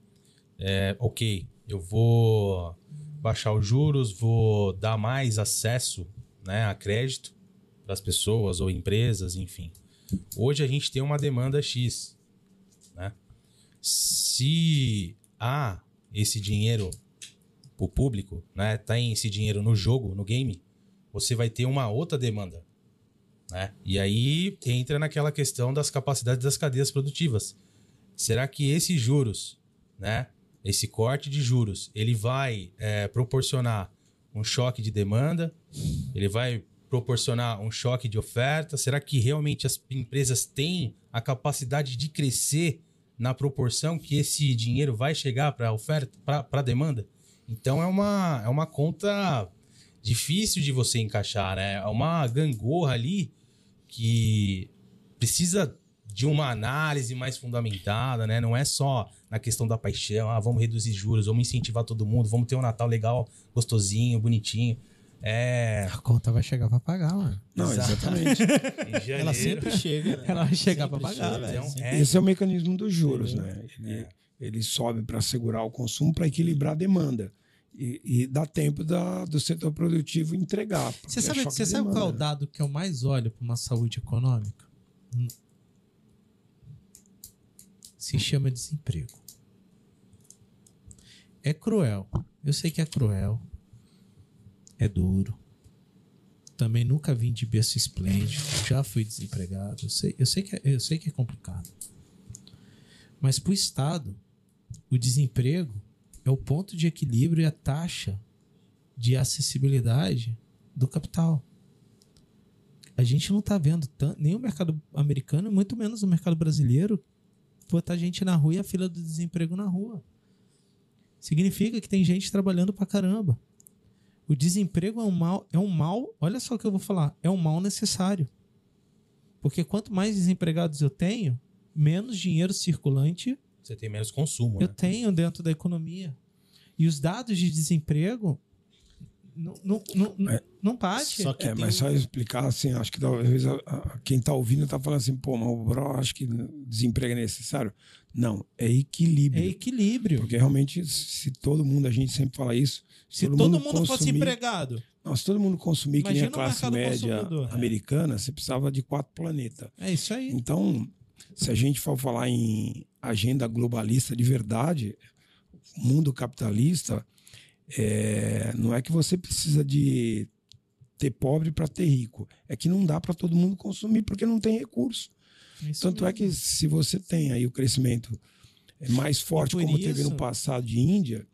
é, ok, eu vou baixar os juros, vou dar mais acesso né, a crédito para as pessoas ou empresas, enfim. Hoje a gente tem uma demanda X, né? Se há esse dinheiro o público, né? Tem esse dinheiro no jogo, no game, você vai ter uma outra demanda, né? E aí entra naquela questão das capacidades das cadeias produtivas. Será que esses juros, né? Esse corte de juros, ele vai é, proporcionar um choque de demanda? Ele vai proporcionar um choque de oferta? Será que realmente as empresas têm a capacidade de crescer na proporção que esse dinheiro vai chegar para a oferta, para a demanda? Então é uma, é uma conta difícil de você encaixar, né? É uma gangorra ali que precisa de uma análise mais fundamentada, né? Não é só na questão da paixão, ah, vamos reduzir juros, vamos incentivar todo mundo, vamos ter um Natal legal, gostosinho, bonitinho. É. A conta vai chegar pra pagar, mano. Não, exatamente. Ela sempre chega, né? Ela vai chegar pra pagar, chega, velho. Então, é. é, Esse é o mecanismo dos juros, né? Ele, ele sobe para segurar o consumo, para equilibrar a demanda. E, e dá tempo da, do setor produtivo entregar. Você é sabe, choque você de sabe qual é o dado que eu mais olho para uma saúde econômica? Hum. Se chama desemprego. É cruel. Eu sei que é cruel. É duro. Também nunca vim de berço esplêndido. Já fui desempregado. Eu sei, eu sei, que, é, eu sei que é complicado. Mas para o Estado, o desemprego é o ponto de equilíbrio e a taxa de acessibilidade do capital. A gente não está vendo tanto, nem o mercado americano, muito menos o mercado brasileiro, botar gente na rua e a fila do desemprego na rua. Significa que tem gente trabalhando pra caramba. O desemprego é um mal, é um mal, olha só o que eu vou falar, é um mal necessário. Porque quanto mais desempregados eu tenho, menos dinheiro circulante você tem menos consumo, eu né? tenho dentro da economia. E os dados de desemprego não, não, não, não, É. não bate. Só que É, tem mas só explicar assim, acho que talvez a- a- quem está ouvindo está falando assim, pô, mas o Bro acho que desemprego é necessário. Não, é É equilíbrio. equilíbrio. Porque realmente, se todo mundo, a gente sempre fala isso. Se todo, mundo, fosse consumir- empregado, Não, se todo mundo consumir que nem Imagina a o classe mercado média consumidor. americana, você precisava de quatro planetas. é isso aí. Então, se a gente for falar em agenda globalista de verdade, mundo capitalista, é, não é que você precisa de ter pobre para ter rico. É que não dá para todo mundo consumir porque não tem recurso. É isso Tanto é mesmo. que se você tem aí o crescimento é mais forte, como teve isso- no passado de Índia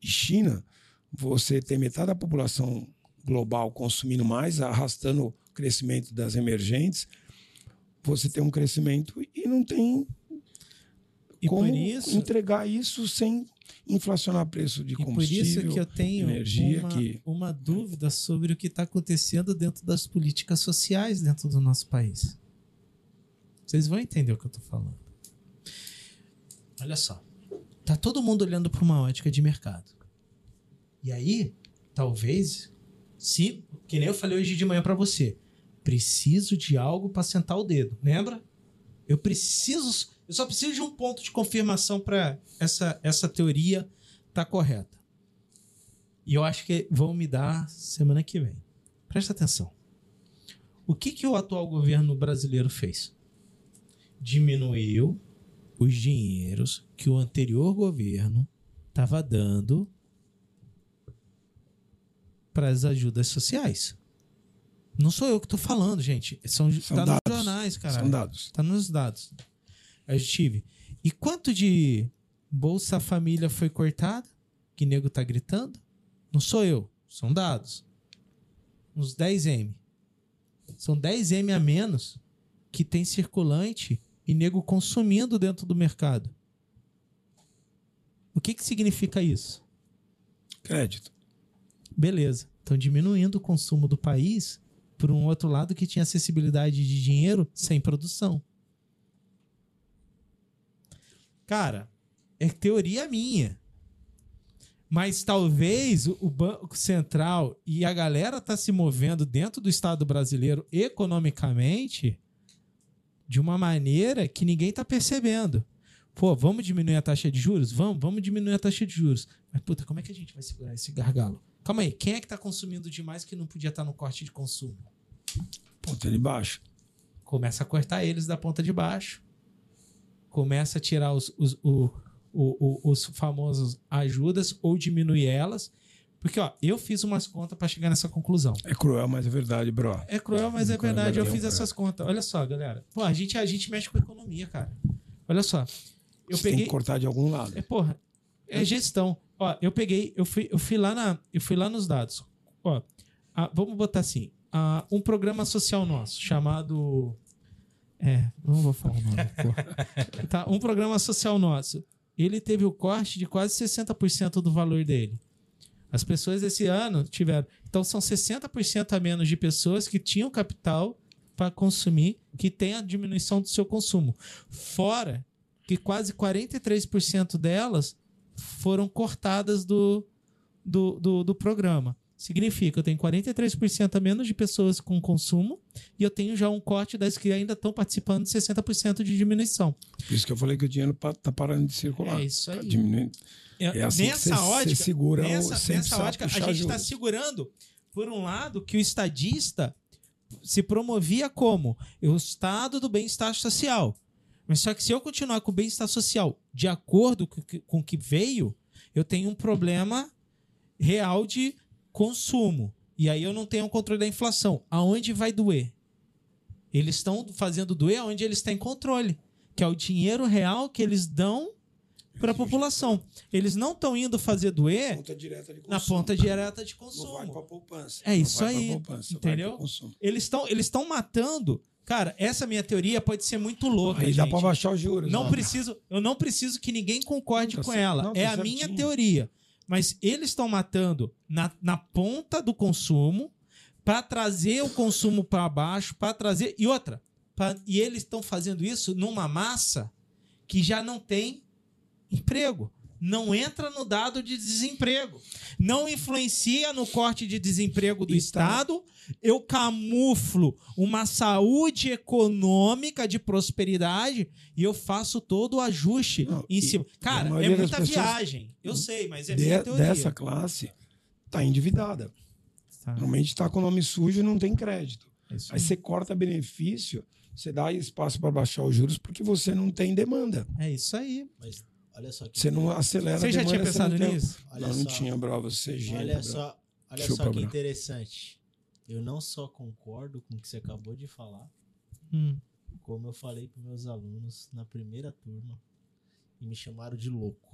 e China, você tem metade da população global consumindo mais, arrastando o crescimento das emergentes, você tem um crescimento e não tem E como por isso, entregar isso sem inflacionar preço de e por combustível. isso que eu tenho energia uma, que- uma dúvida sobre o que está acontecendo dentro das políticas sociais dentro do nosso país. Vocês vão entender o que eu estou falando. Olha só. Tá todo mundo olhando para uma ótica de mercado. E aí, talvez, se, que nem eu falei hoje de manhã para você, preciso de algo para sentar o dedo, lembra? Eu preciso, eu só preciso de um ponto de confirmação para essa essa teoria tá correta. E eu acho que vão me dar semana que vem. Presta atenção. O que que o atual governo brasileiro fez? Diminuiu os dinheiros que o anterior governo estava dando para as ajudas sociais. Não sou eu que estou falando, gente. São, São tá dados. nos jornais, cara. São dados. Tá nos dados. Eu tive. E quanto de Bolsa Família foi cortada? Que nego tá gritando? Não sou eu. São dados. Uns 10M. São 10M a menos que tem circulante e nego consumindo dentro do mercado. O que, que significa isso? Crédito. Beleza. Estão diminuindo o consumo do país por um outro lado que tinha acessibilidade de dinheiro sem produção. Cara, é teoria minha. Mas talvez o Banco Central e a galera tá se movendo dentro do Estado brasileiro economicamente de uma maneira que ninguém tá percebendo. Pô, vamos diminuir a taxa de juros? Vamos, vamos diminuir a taxa de juros. Mas, puta, como é que a gente vai segurar esse gargalo? Calma aí, quem é que tá consumindo demais que não podia estar no corte de consumo? Ponta de baixo. Começa a cortar eles da ponta de baixo. Começa a tirar os, os, o- o- o- os famosos ajudas ou diminuir elas. Porque, ó, eu fiz umas contas para chegar nessa conclusão. É cruel, mas é verdade, bro. É cruel, mas é Cruel, verdade. Eu fiz essas contas. Olha só, galera. Pô, a gente, a gente mexe com economia, cara. Olha só. Eu Você tem peguei. que cortar de algum lado. É, porra, é gestão. Ó, eu peguei, eu fui, eu fui lá na, eu fui lá nos dados. Ó, ah, vamos botar assim, ah, um programa social nosso chamado é, não vou falar o nome. tá, um programa social nosso. Ele teve o corte de quase 60% do valor dele. As pessoas esse ano tiveram, então são 60% a menos de pessoas que tinham capital para consumir que tem a diminuição do seu consumo. Fora que quase 43% delas foram cortadas do, do, do, do programa. Significa, eu tenho 43% a menos de pessoas com consumo e eu tenho já um corte das que ainda estão participando de 60% de diminuição. Por isso que eu falei que o dinheiro pa- tá parando de circular. É isso aí. Tá diminuindo. É assim que nessa você- ótica, você segura nessa, nessa ótica, a gente está segurando, por um lado, que o estadista se promovia como o estado do bem-estar social. Mas só que se eu continuar com o bem-estar social de acordo com o que veio, eu tenho um problema real de consumo. E aí eu não tenho controle da inflação. Aonde vai doer? Eles estão fazendo doer onde eles têm controle, que é o dinheiro real que eles dão para a população. Eles não estão indo fazer doer Ponta consumo. na ponta direta de Não vai consumo. poupança. É isso aí, poupança, entendeu? consumo. Eles estão eles estão matando. Cara, essa minha teoria pode ser muito louca, Aí dá pra baixar os juros. Não né? preciso, eu não preciso que ninguém concorde Não, tá com ela. Não, tá é a certinho. minha teoria. Mas eles estão matando na, na ponta do consumo para trazer o consumo para baixo, para trazer e outra. pra- e eles estão fazendo isso numa massa que já não tem emprego. Não entra no dado de desemprego. Não influencia no corte de desemprego do tá- Estado. Eu camuflo uma saúde econômica de prosperidade e eu faço todo o ajuste Não, em cima. Cara, é muita pessoas- viagem. Eu sei, mas é De- minha teoria. dessa classe tá endividada. Tá, Normalmente está com o nome sujo e não tem crédito. é isso Aí você corta benefício, você dá espaço para baixar os juros porque você não tem demanda. É isso aí. Mas olha só que Você não acelera Você a já tinha pensado não nisso? Olha não, não só. tinha, bravo. Você é gênio. Olha bravo. só, olha Chupa, só que Bruno. interessante. Eu não só concordo com o que você acabou de falar, Hum. como eu falei para meus alunos na primeira turma e me chamaram de louco.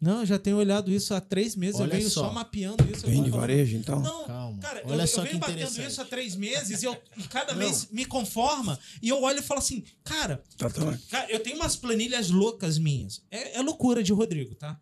Não, eu já tenho olhado isso há três meses. Olha eu venho só. só, mapeando isso. Vem de varejo, então? Não, Calma. cara, olha eu, só eu venho batendo isso há três meses e eu e cada Não. mês me conforma e eu olho e falo assim, cara, Tá, tá. Cara, eu tenho umas planilhas loucas minhas. É, é loucura de Rodrigo, tá?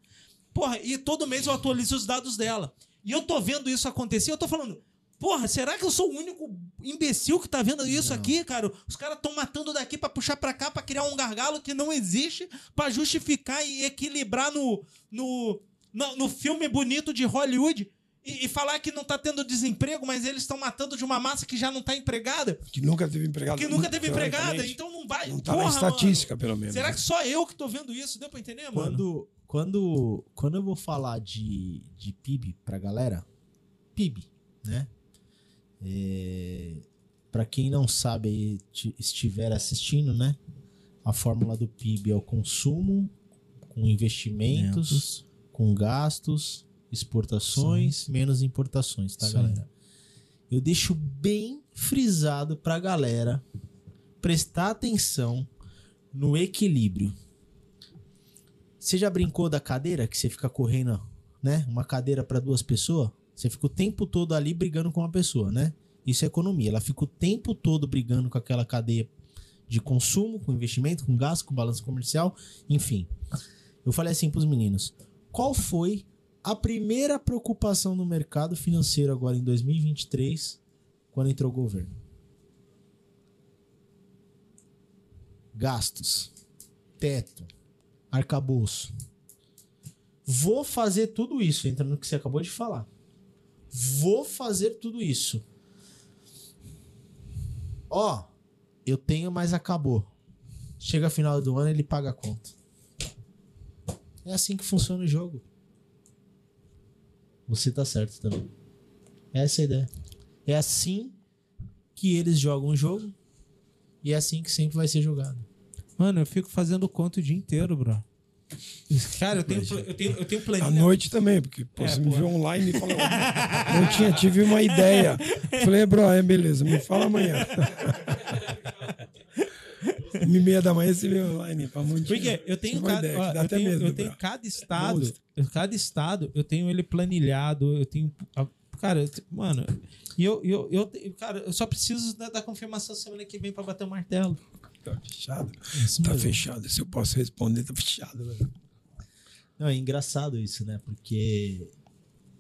Porra, e todo mês eu atualizo os dados dela. E eu tô vendo isso acontecer, eu tô falando, porra, será que eu sou o único imbecil que tá vendo isso Não. aqui, cara? Os caras estão matando daqui pra puxar pra cá, pra criar um gargalo que não existe, pra justificar e equilibrar no, no, no, no filme bonito de Hollywood. E, e falar que não tá tendo desemprego, mas eles estão matando de uma massa que já não tá empregada, Que nunca teve empregado. que nunca teve empregada, então não vai. Não tá Porra, na mano. estatística, pelo menos. Será que só eu que tô vendo isso? Deu pra entender, mano? Quando, quando, quando eu vou falar de, de PIB pra galera, PIB, né? É, para quem não sabe e ti- estiver assistindo, né? A fórmula do PIB é o consumo com investimentos, com gastos, exportações, menos importações, tá, Sim. galera? Eu deixo bem frisado pra galera prestar atenção no equilíbrio. Você já brincou da cadeira que você fica correndo, né? Uma cadeira para duas pessoas? Você fica o tempo todo ali brigando com uma pessoa, né? Isso é economia. Ela fica o tempo todo brigando com aquela cadeia de consumo, com investimento, com gasto, com balanço comercial, enfim. Eu falei assim pros meninos: qual foi a primeira preocupação no mercado financeiro agora em 2023, quando entrou o governo? Gastos, teto, arcabouço. Vou fazer tudo isso, entra no que você acabou de falar. Vou fazer tudo isso. Ó, eu tenho, mas acabou. Chega final do ano, ele paga a conta. É assim que funciona o jogo. Você tá certo também. Essa é a ideia. É assim que eles jogam o jogo e é assim que sempre vai ser jogado. Mano, eu fico fazendo conta o dia inteiro, bro. Cara, eu tenho, eu tenho, eu tenho À planilha. noite também, porque pô, É, você me pô. viu online e falou. Eu tinha, tive uma ideia. Falei, bro, é beleza, me fala amanhã. Uma e meia da manhã você veio online. Pra monte Porque eu tenho, uma cada, ideia, ó, eu tenho, medo, eu tenho cada estado, Monstro. eu- cada estado, eu tenho ele planilhado, eu tenho, cara, eu mano, e eu, eu, eu, cara, eu só preciso da, da confirmação semana que vem pra bater o martelo. Tá fechado? Tá fechado. Se eu posso responder, tá fechado. velho. Não, é engraçado isso, né? Porque,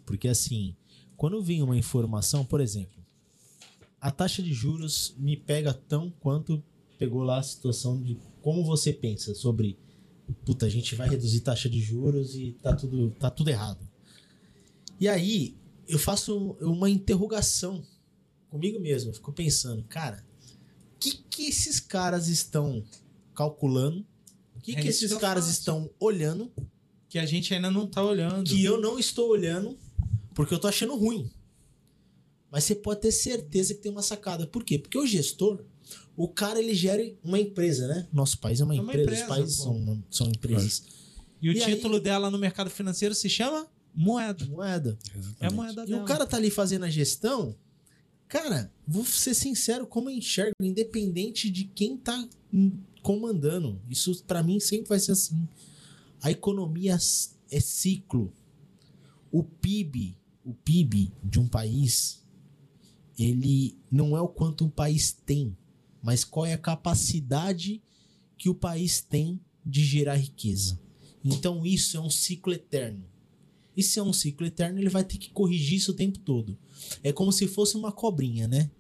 porque assim, quando vem uma informação, por exemplo, a taxa de juros me pega tão quanto pegou lá a situação de como você pensa sobre puta, a gente vai reduzir taxa de juros e tá tudo, tá tudo errado. E aí eu faço uma interrogação comigo mesmo, eu fico pensando, cara, que, que esses caras estão calculando? O que, É que esses que caras faço. estão olhando Que a gente ainda não tá olhando. que eu não estou olhando porque eu tô achando ruim. Mas você pode ter certeza que tem uma sacada. Por quê? Porque o gestor, o cara ele gera uma empresa, né? Nosso país é uma É uma empresa, empresa, os países são, são empresas. E o E aí- título dela no mercado financeiro se chama moeda. Moeda. É a moeda E dela. o cara tá ali fazendo a gestão. Cara, vou ser sincero, como eu enxergo, independente de quem tá comandando. Isso pra mim sempre vai ser assim. A economia é ciclo. O PIB, o PIB de um país, ele não é o quanto um país tem, mas qual é a capacidade que o país tem de gerar riqueza. Então isso é um ciclo eterno. Se é um ciclo eterno, ele vai ter que corrigir isso o tempo todo. É como se fosse uma cobrinha, né?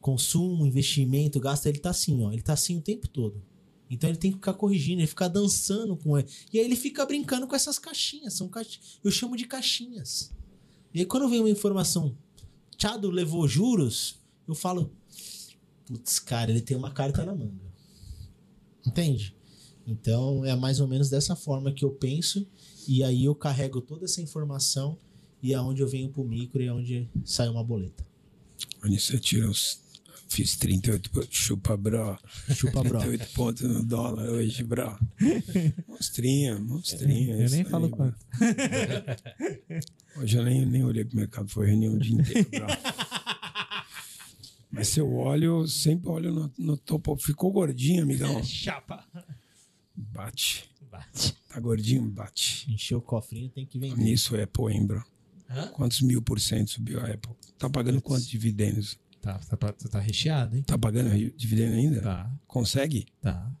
Consumo, investimento, gasto, ele tá assim, ó. Ele tá assim o tempo todo. Então ele tem que ficar corrigindo, ele ficar dançando com ele. E aí ele fica brincando com essas caixinhas. São caixinhas. Eu chamo de caixinhas. E aí quando vem uma informação, Tchado levou juros, eu falo, putz, cara, ele tem uma carta na manga. Entende? Então é mais ou menos dessa forma que eu penso. E aí eu carrego toda essa informação e é onde eu venho pro micro e é onde sai uma boleta. Onde você tira os. Fiz 38 pontos, chupa bro. Chupa, bro. 38 pontos no dólar hoje, bro. Monstrinha, monstrinha. Eu nem aí, falo bro. quanto. Hoje eu nem, nem olhei pro mercado, foi reunião o dia inteiro, bro. Mas se eu olho, eu sempre olho no, no topo. Ficou gordinho, amigão? Chapa. Bate. Bate. Tá gordinho? Bate. Encher o cofrinho tem que vender. Nisso é Apple, hein, bro? Hã? Quantos mil por cento subiu a Apple? Tá pagando quantos dividendos? Tá, tá, tá recheado, hein? Tá pagando dividendo ainda? Tá, Consegue? tá.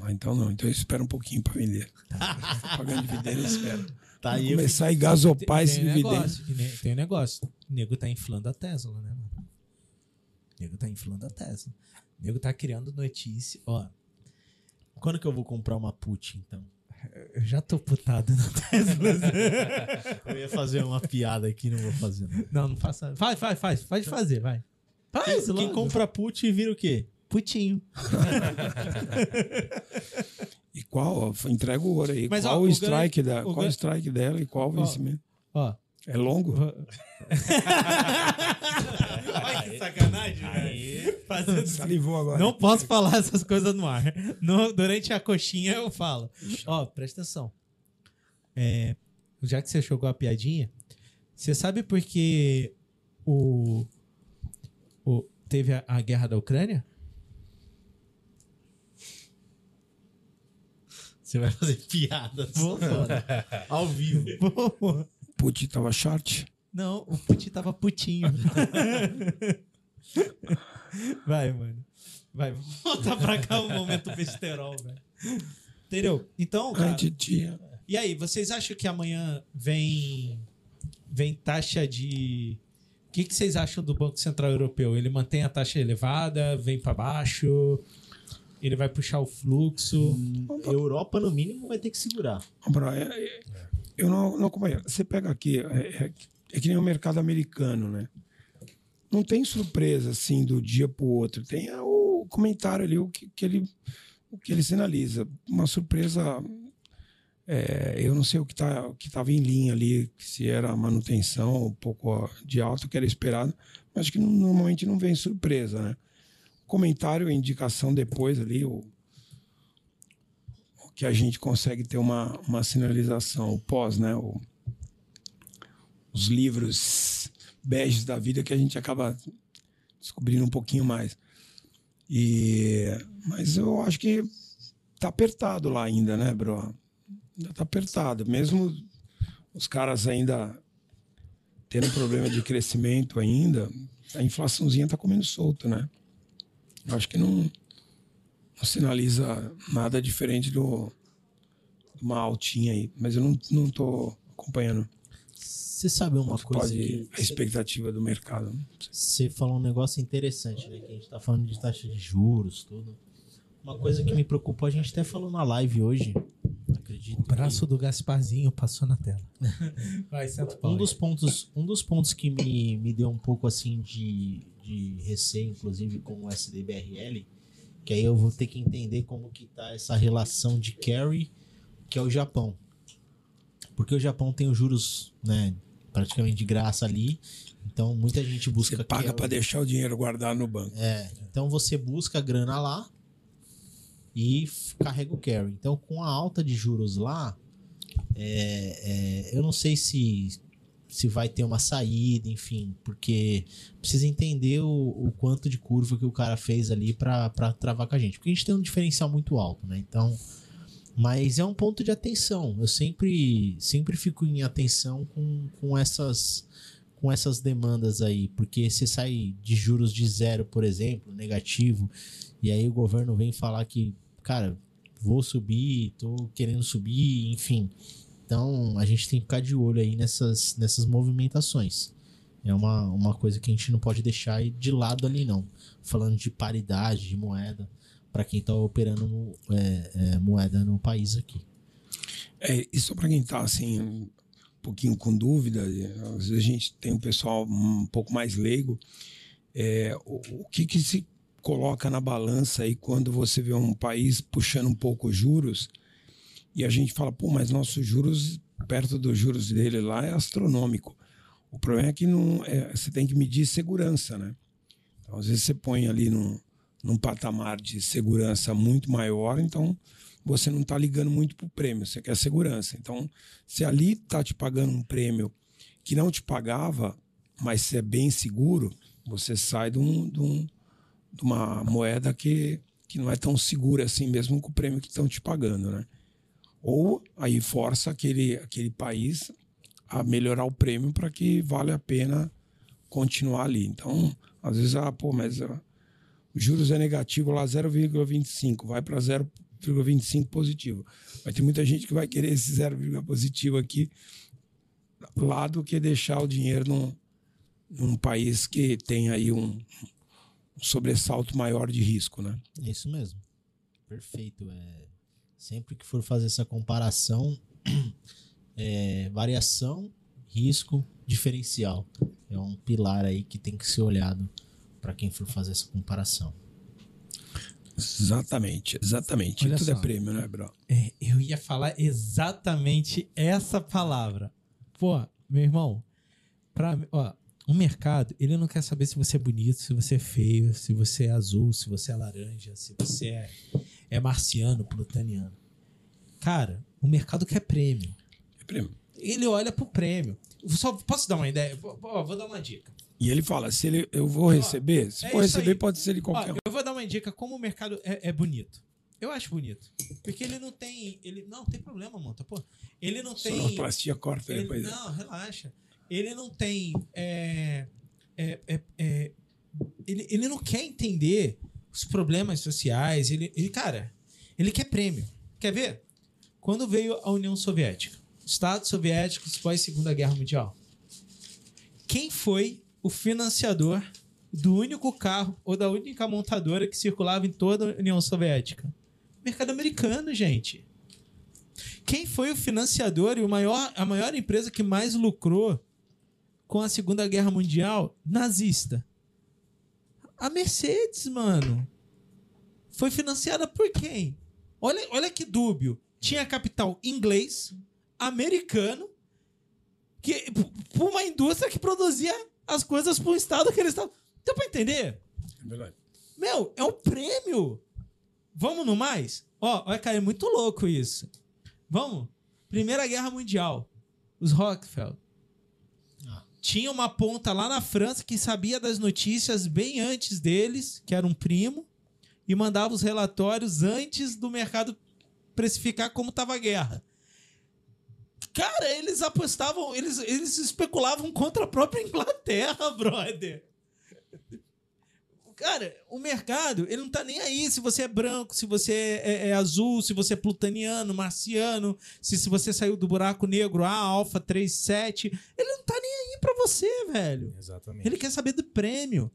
Ah, então não. Então eu espero um pouquinho pra vender. Tá pagando dividendo, eu espero. Tá aí. eu começar a gasopar esse tem um dividendo. negócio, que nem- tem um negócio. O nego tá inflando a Tesla, né, mano? O nego tá inflando a Tesla. O nego tá criando notícia. Ó, Quando que eu vou comprar uma put, então? eu já tô putado na Tesla. Eu ia fazer uma piada aqui, não vou fazer. Não. não, não faça. Faz, faz, faz. Pode fazer, vai. Faz, Quem, quem compra put vira o quê? Putinho. E qual? ó, Entrega o ouro aí. Mas, qual ó, o o strike ganho- da, o qual o strike dela e qual o vencimento? Ó. É longo? Olha que sacanagem, velho. Fazendo- Salivou agora. Não posso falar essas coisas no ar. No- durante a coxinha eu falo. Ó, presta atenção. É, já que você jogou a piadinha, você sabe por que o, o, teve a, a guerra da Ucrânia? Você vai fazer piada Vou, foda. ao vivo. Pô, Put tava short. Não, o Putin tava putinho. Vai, mano. Vai, volta pra cá o momento besterol, velho. Entendeu? Então, cara, tinha. e aí, vocês acham que amanhã vem vem taxa de o que, que vocês acham do Banco Central Europeu? Ele mantém a taxa elevada, vem pra baixo? Ele vai puxar o fluxo? Europa, no mínimo, vai ter que segurar. Bro, é- é- eu não, não acompanho. Você pega aqui, é, é- que nem o mercado americano, né? Não tem surpresa assim do dia pro outro. Tem o comentário ali, o que, que ele, o que ele sinaliza. Uma surpresa. é, eu não sei o que tá, o estava em linha ali, se era manutenção, um pouco de alta, que era esperado, mas que normalmente não vem surpresa, né? Comentário, indicação depois ali, o, que a gente consegue ter uma, uma sinalização, o pós, né? O- os livros beges da vida que a gente acaba descobrindo um pouquinho mais. E, mas eu acho que tá apertado lá ainda, né, bro? Ainda tá apertado. Mesmo os caras ainda tendo problema de crescimento ainda, a inflaçãozinha tá comendo solto, né? Eu acho que não, não sinaliza nada diferente do uma altinha aí, mas eu não, não tô acompanhando. Você sabe uma Quanto coisa pode que a expectativa do mercado. né? você falou um negócio interessante, né? Que a gente tá falando de taxa de juros, tudo. Uma coisa que me preocupou, a gente até falou na live hoje. Acredito. O braço do Gasparzinho passou na tela. Vai, senta o pau Um dos pontos, um dos pontos que me, me deu um pouco assim de, de receio, inclusive com o SDBRL, que aí eu vou ter que entender como que tá essa relação de carry, que é o Japão. Porque o Japão tem os juros, né, praticamente de graça ali. Então muita gente busca Você paga para deixar o dinheiro guardado no banco. É, então você busca a grana lá e carrega o carry. Então, com a alta de juros lá, é, é, eu não sei se, se vai ter uma saída, enfim, porque precisa entender o, o quanto de curva que o cara fez ali pra travar com a gente. Porque a gente tem um diferencial muito alto, né? Então. Mas é um ponto de atenção. Eu sempre, sempre fico em atenção com, com essas com essas demandas aí, porque você sai de juros de zero, por exemplo, negativo, e aí o governo vem falar que, cara, vou subir, tô querendo subir, enfim. Então a gente tem que ficar de olho aí nessas, nessas movimentações. É uma, uma coisa que a gente não pode deixar de lado ali, não. Falando de paridade de moeda, para quem tá operando é, é, moeda no país aqui. É, e só para quem está assim, um pouquinho com dúvida, às vezes a gente tem um pessoal um pouco mais leigo. é, o, o que, que se coloca na balança aí quando você vê um país puxando um pouco os juros e a gente fala, pô, mas nossos juros, perto dos juros dele lá, é astronômico. O problema é que não, é, você tem que medir segurança, né? Então, às vezes você põe ali num, num patamar de segurança muito maior, então você não está ligando muito para o prêmio, você quer segurança. Então, se ali está te pagando um prêmio que não te pagava, mas se é bem seguro, você sai de, um, de, um- de uma moeda que, que não é tão segura assim mesmo com o prêmio que estão te pagando, né? Ou aí força aquele, aquele país a melhorar o prêmio para que vale a pena continuar ali. Então, às vezes, ah, pô, mas ah, juros é negativo lá 0,25, vai para 0,25 positivo. Vai ter muita gente que vai querer esse 0, positivo aqui lá do que deixar o dinheiro num, num país que tem aí um, um sobressalto maior de risco, né? Isso mesmo. Perfeito. É, sempre que for fazer essa comparação, é, variação, risco, diferencial. É um pilar aí que tem que ser olhado para quem for fazer essa comparação. Exatamente, exatamente. Olha Tudo só. é prêmio, né, Bro? É, eu ia falar exatamente essa palavra. Pô, meu irmão, pra, ó, o mercado, ele não quer saber se você é bonito, se você é feio, se você é azul, se você é laranja, se você é, é marciano, plutoniano. Cara, o mercado quer prêmio. É prêmio. Ele olha pro prêmio. Só posso dar uma ideia? Pô, vou dar uma dica. E ele fala, se ele, eu vou receber, se é for receber, aí. pode ser de Ó, qualquer um. eu vou dar uma dica como o mercado é, é bonito. Eu acho bonito. Porque ele não tem. Ele, não, tem problema, monta. Pô. Ele não tem. Sonoplastia corta Ele- depois. não, relaxa. Ele não tem. é, é, é, é, ele, ele não quer entender os problemas sociais. Ele, ele, cara, ele quer prêmio. Quer ver? Quando veio a União Soviética, Estados Soviéticos pós Segunda Guerra Mundial, quem foi o financiador do único carro ou da única montadora que circulava em toda a União Soviética? Mercado americano, gente. Quem foi o financiador e o maior, a maior empresa que mais lucrou com a Segunda Guerra Mundial? Nazista. A Mercedes, mano. Foi financiada por quem? Olha, olha que dúbio. Tinha capital inglês, americano, que, por uma indústria que produzia as coisas um estado que eles estavam. Deu pra entender? É verdade. Meu, é um prêmio. Vamos no mais? Ó, vai cair muito louco isso. Vamos? Primeira Guerra Mundial. Os Rockefeller. Ah. Tinha uma ponta lá na França que sabia das notícias bem antes deles, que era um primo, e mandava os relatórios antes do mercado precificar como estava a guerra. Cara, eles apostavam, eles, eles especulavam contra a própria Inglaterra, brother. Cara, o mercado, ele não tá nem aí se você é branco, se você é, é azul, se você é plutaniano, marciano, se, se você saiu do buraco negro, A, Alpha 37. Ele não tá nem aí pra você, velho. Exatamente. Ele quer saber do prêmio.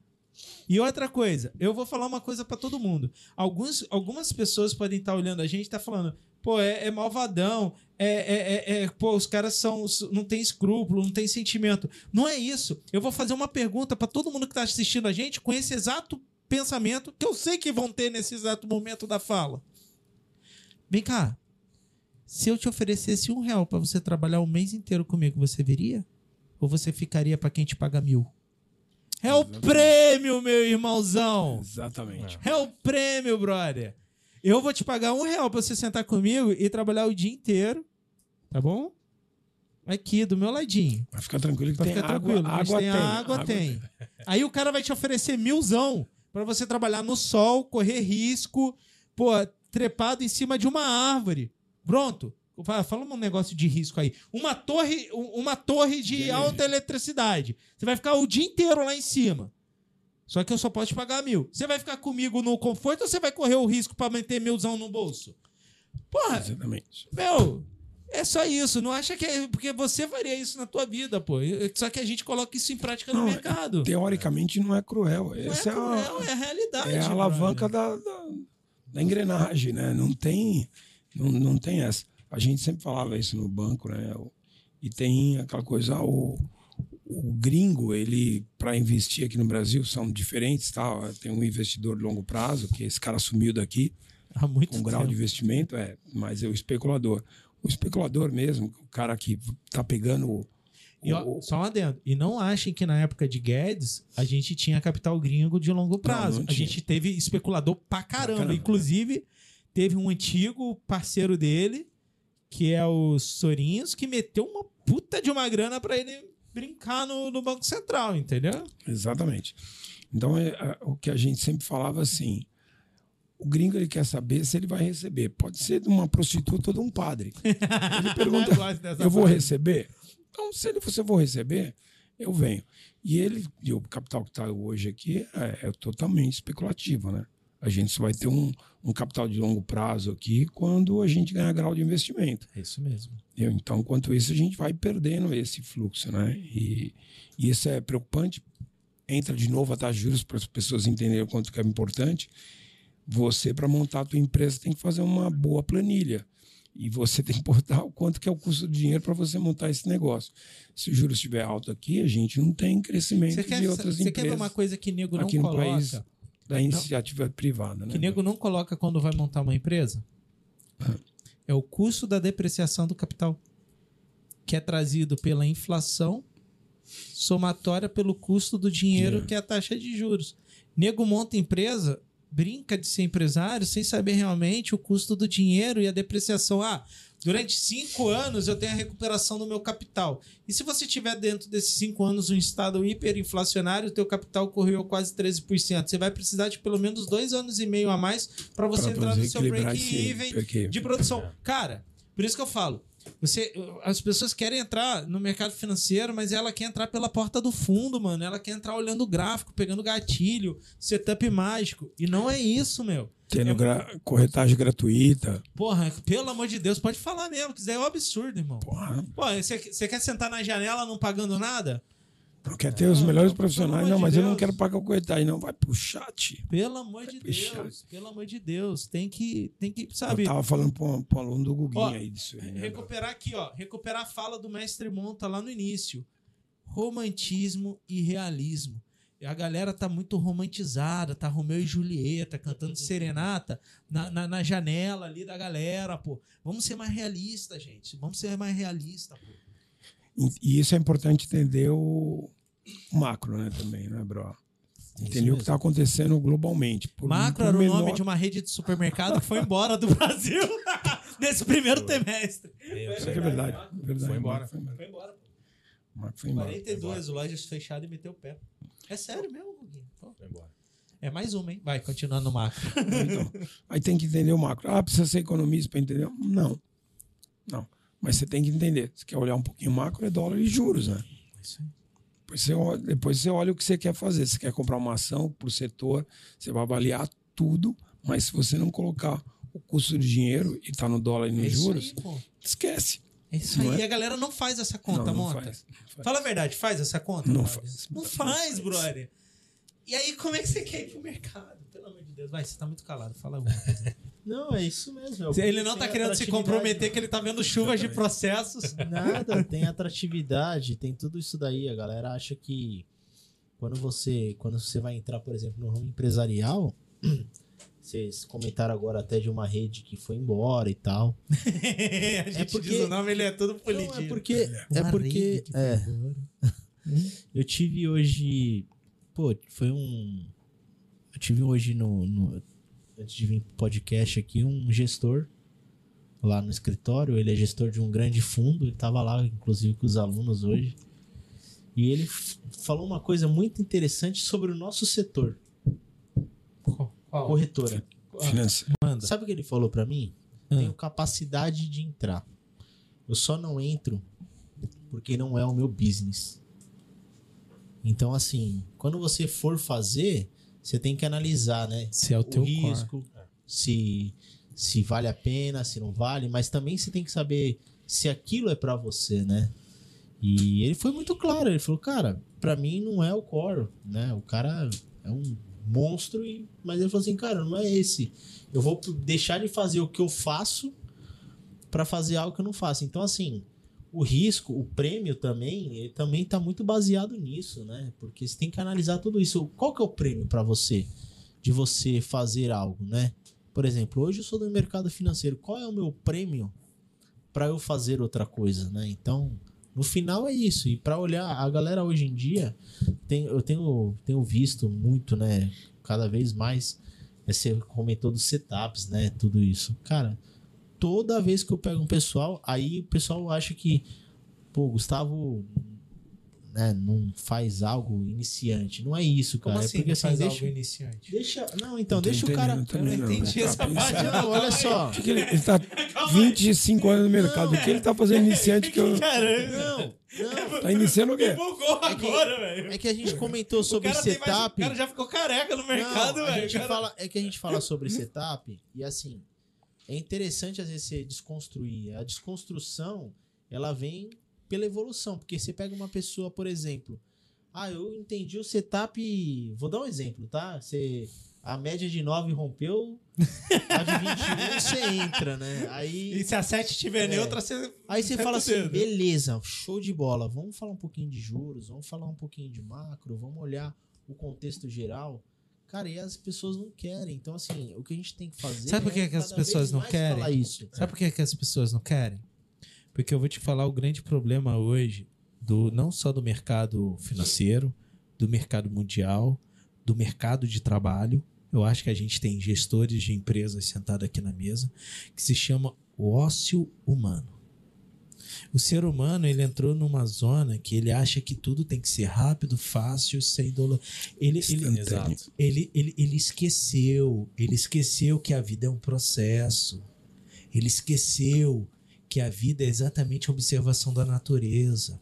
E outra coisa, eu vou falar uma coisa pra todo mundo. Alguns, algumas pessoas podem estar olhando a gente e tá falando, pô, é, é malvadão, é, é, é- é- pô, os caras são, não tem escrúpulo, não tem sentimento. Não é isso. Eu vou fazer uma pergunta pra todo mundo que tá assistindo a gente com esse exato pensamento que eu sei que vão ter nesse exato momento da fala. Vem cá. Se eu te oferecesse um real pra você trabalhar o mês inteiro comigo, você viria? Ou você ficaria pra quem te paga mil? É o prêmio, meu irmãozão! Exatamente. É o prêmio, brother. Eu vou te pagar um real pra você sentar comigo e trabalhar o dia inteiro. Tá bom? Aqui, do meu ladinho. Mas fica tranquilo que Pra tem ficar água, tranquilo. Água tem tem. água, tem. Aí o cara vai te oferecer milzão pra você trabalhar no sol, correr risco, pô, trepado em cima de uma árvore. Pronto. Fala um negócio de risco aí. Uma torre, um- uma torre de alta eletricidade. Você vai ficar o dia inteiro lá em cima. Só que eu só posso te pagar mil. Você vai ficar comigo no conforto ou você vai correr o risco pra manter milzão no bolso? Porra, Exatamente. meu, é só isso. Não acha que é porque você faria isso na tua vida, pô. Só que a gente coloca isso em prática no Não, mercado. Teoricamente não é cruel. Não Essa é, é, cruel, a, é a realidade. é a alavanca da, da, da engrenagem, né? Não tem, não, não tem essa. A gente sempre falava isso no banco, né? E tem aquela coisa, o, o gringo, ele, para investir aqui no Brasil, são diferentes, tá? Tem um investidor de longo prazo, que esse cara sumiu daqui, Há muito com um grau de investimento, é, mas é o especulador. O especulador mesmo, o cara que tá pegando o, E, ó, só um adendo. E não achem que na época de Guedes a gente tinha capital gringo de longo prazo. não a tinha. gente teve especulador pra caramba. caramba. Inclusive, teve um antigo parceiro dele, que é o Sorinhos, que meteu uma puta de uma grana pra ele brincar no, no Banco Central, entendeu? Exatamente. Então, é, é, o que a gente sempre falava assim: o gringo ele quer saber se ele vai receber. Pode ser de uma prostituta ou de um padre. Ele pergunta: Eu eu vou receber? Então, se ele você for receber, eu venho. E ele, e o capital que está hoje aqui é, é totalmente especulativo, né? A gente só vai ter um, um capital de longo prazo aqui quando a gente ganhar grau de investimento. É isso mesmo. Então, enquanto isso, a gente vai perdendo esse fluxo, né? E, e isso é preocupante. Entra de novo a taxa de juros para as pessoas entenderem o quanto que é importante. Você, para montar a tua empresa, tem que fazer uma boa planilha. E você tem que botar o quanto que é o custo do dinheiro para você montar esse negócio. Se o juros estiver alto aqui, a gente não tem crescimento Você quer, de outras você quer empresas ver uma coisa que nego não aqui no coloca? Da iniciativa privada, né? Que nego não coloca quando vai montar uma empresa? É o custo da depreciação do capital, que é trazido pela inflação somatória pelo custo do dinheiro, É. que é a taxa de juros. Nego monta empresa, brinca de ser empresário sem saber realmente o custo do dinheiro e a depreciação. Ah, durante cinco anos eu tenho a recuperação do meu capital. E se você tiver dentro desses cinco anos um estado hiperinflacionário, o teu capital correu quase 13%. Você vai precisar de pelo menos dois anos e meio a mais para você Pra entrar no seu break-even break-even. de produção. Cara, por isso que eu falo. Você, as pessoas querem entrar no mercado financeiro, mas ela quer entrar pela porta do fundo, mano. Ela quer entrar olhando o gráfico, pegando gatilho, setup mágico. E não é isso, meu. Tendo É- gra- corretagem gratuita. Porra, pelo amor de Deus, pode falar mesmo, que isso daí é um absurdo, irmão. Porra, Pô, você, você quer sentar na janela não pagando nada? Não quer ter os melhores profissionais. amor Não, mas eu não quero pagar o corretagem. Não, vai pro chat. Pelo amor de. Deus, pelo amor de Deus. Tem que, tem que Eu sabe, tava falando para um aluno do Guguinho aí disso aí. né, recuperar aqui, ó. Recuperar a fala do mestre Monta lá no início. Romantismo e realismo. A galera tá muito romantizada, tá Romeu e Julieta cantando serenata na, na, na janela ali da galera, pô. Vamos ser mais realistas, gente. Vamos ser mais realistas, pô. E isso é importante entender o macro, né, também, né, bro? Entender o que está acontecendo globalmente. Por- Macro por era o menor- nome de uma rede de supermercado que foi embora do Brasil nesse primeiro trimestre. Isso aqui é verdade. verdade. Foi embora. Foi embora. Foi embora, pô. Macro foi embora. 42 lojas fechadas e meteu o pé. É sério mesmo, Guguinho? Foi embora. É mais uma, hein? Vai, continuando no macro. Então, aí tem que entender o macro. Ah, precisa ser economista para entender? Não. Não. Mas você tem que entender. Se quer olhar um pouquinho o macro, é dólar e juros, né? Isso aí. Depois você, olha, depois você olha o que você quer fazer. Você quer comprar uma ação por setor, você vai avaliar tudo, mas se você não colocar o custo de dinheiro e tá no dólar e nos É juros, aí, esquece. É isso Não aí. é? E a galera não faz essa conta, não, não Monta. faz, faz. Fala a verdade, faz essa conta? Não brother? faz. Não faz. brother. E aí, como é que você quer ir pro mercado? Pelo amor de Deus. Vai, você tá muito calado. Fala alguma coisa. Não, é isso mesmo. é Ele não tá querendo se comprometer que ele tá vendo chuvas de processos. Nada, tem atratividade, tem tudo isso daí. A galera acha que quando você, quando você vai entrar, por exemplo, no ramo empresarial, vocês comentaram agora até de uma rede que foi embora e tal. a gente porque- diz o nome, ele é todo Não, polidinho. é porque é Uma porque é, eu tive hoje, pô, foi um eu tive hoje no, no- antes de vir pro podcast aqui um gestor lá no escritório, ele é gestor de um grande fundo, ele tava lá inclusive com os alunos hoje. E ele falou uma coisa muito interessante sobre o nosso setor, Qual? Corretora. Financeiro. Manda. Sabe o que ele falou pra mim? Ah. Tenho capacidade de entrar. Eu só não entro porque não é o meu business. Então, assim, quando você for fazer, você tem que analisar, né? Se é o o teu core. risco, se, se vale a pena, se não vale, mas também você tem que saber se aquilo é pra você, né? E ele foi muito claro, ele falou, cara, pra mim não é o core, né? O cara é um monstro, e... mas ele falou assim, cara, não é esse. Eu vou deixar de fazer o que eu faço pra fazer algo que eu não faço. Então, assim, o risco, o prêmio também, ele também tá muito baseado nisso, né? Porque você tem que analisar tudo isso. Qual que é o prêmio pra você de você fazer algo, né? Por exemplo, hoje eu sou do mercado financeiro. Qual é o meu prêmio pra eu fazer outra coisa, né? Então, no final é isso. E pra olhar, a galera hoje em dia, tem, eu tenho, tenho visto muito, né? Cada vez mais. é, Você comentou dos setups, né? Tudo isso. Cara, toda vez que eu pego um pessoal, aí o pessoal acha que, pô, Gustavo né, não faz algo iniciante. Não é isso, Como cara. assim? é porque assim, faz deixa, algo iniciante? deixa. Não, então, deixa o cara. eu não entendi Tá essa pensando. parte, Não, olha só. O que que ele, ele tá 25 anos no mercado. O que ele tá fazendo iniciante que eu. Caramba! Não, não. Tá iniciando o quê? Bugou agora, velho. É que a gente comentou O sobre cara, tem mais- setup. o cara já ficou careca no mercado, velho. Cara- é que a gente fala sobre setup e assim, é interessante às vezes você desconstruir. A desconstrução, ela vem pela evolução, porque você pega uma pessoa, por exemplo, ah, eu entendi o setup, vou dar um exemplo, tá? Você a média de 9 rompeu, a de 21 você entra, né? Aí E se a 7 estiver É. neutra, você. Aí você fala assim, dedo. beleza, show de bola. Vamos falar um pouquinho de juros, vamos falar um pouquinho de macro, vamos olhar o contexto geral. Cara, e as pessoas não querem. Então, assim, o que a gente tem que fazer. Sabe por que é que as pessoas não querem? Isso. Sabe por que, que as pessoas não querem? Porque eu vou te falar o grande problema hoje, do não só do mercado financeiro, do mercado mundial, do mercado de trabalho. Eu acho que a gente tem gestores de empresas sentados aqui na mesa, que se chama o ócio humano. O ser humano ele entrou numa zona que ele acha que tudo tem que ser rápido, fácil, sem dolor. Ele, ele, Exato. ele, ele, ele esqueceu, ele esqueceu que a vida é um processo. Ele esqueceu que a vida é exatamente a observação da natureza.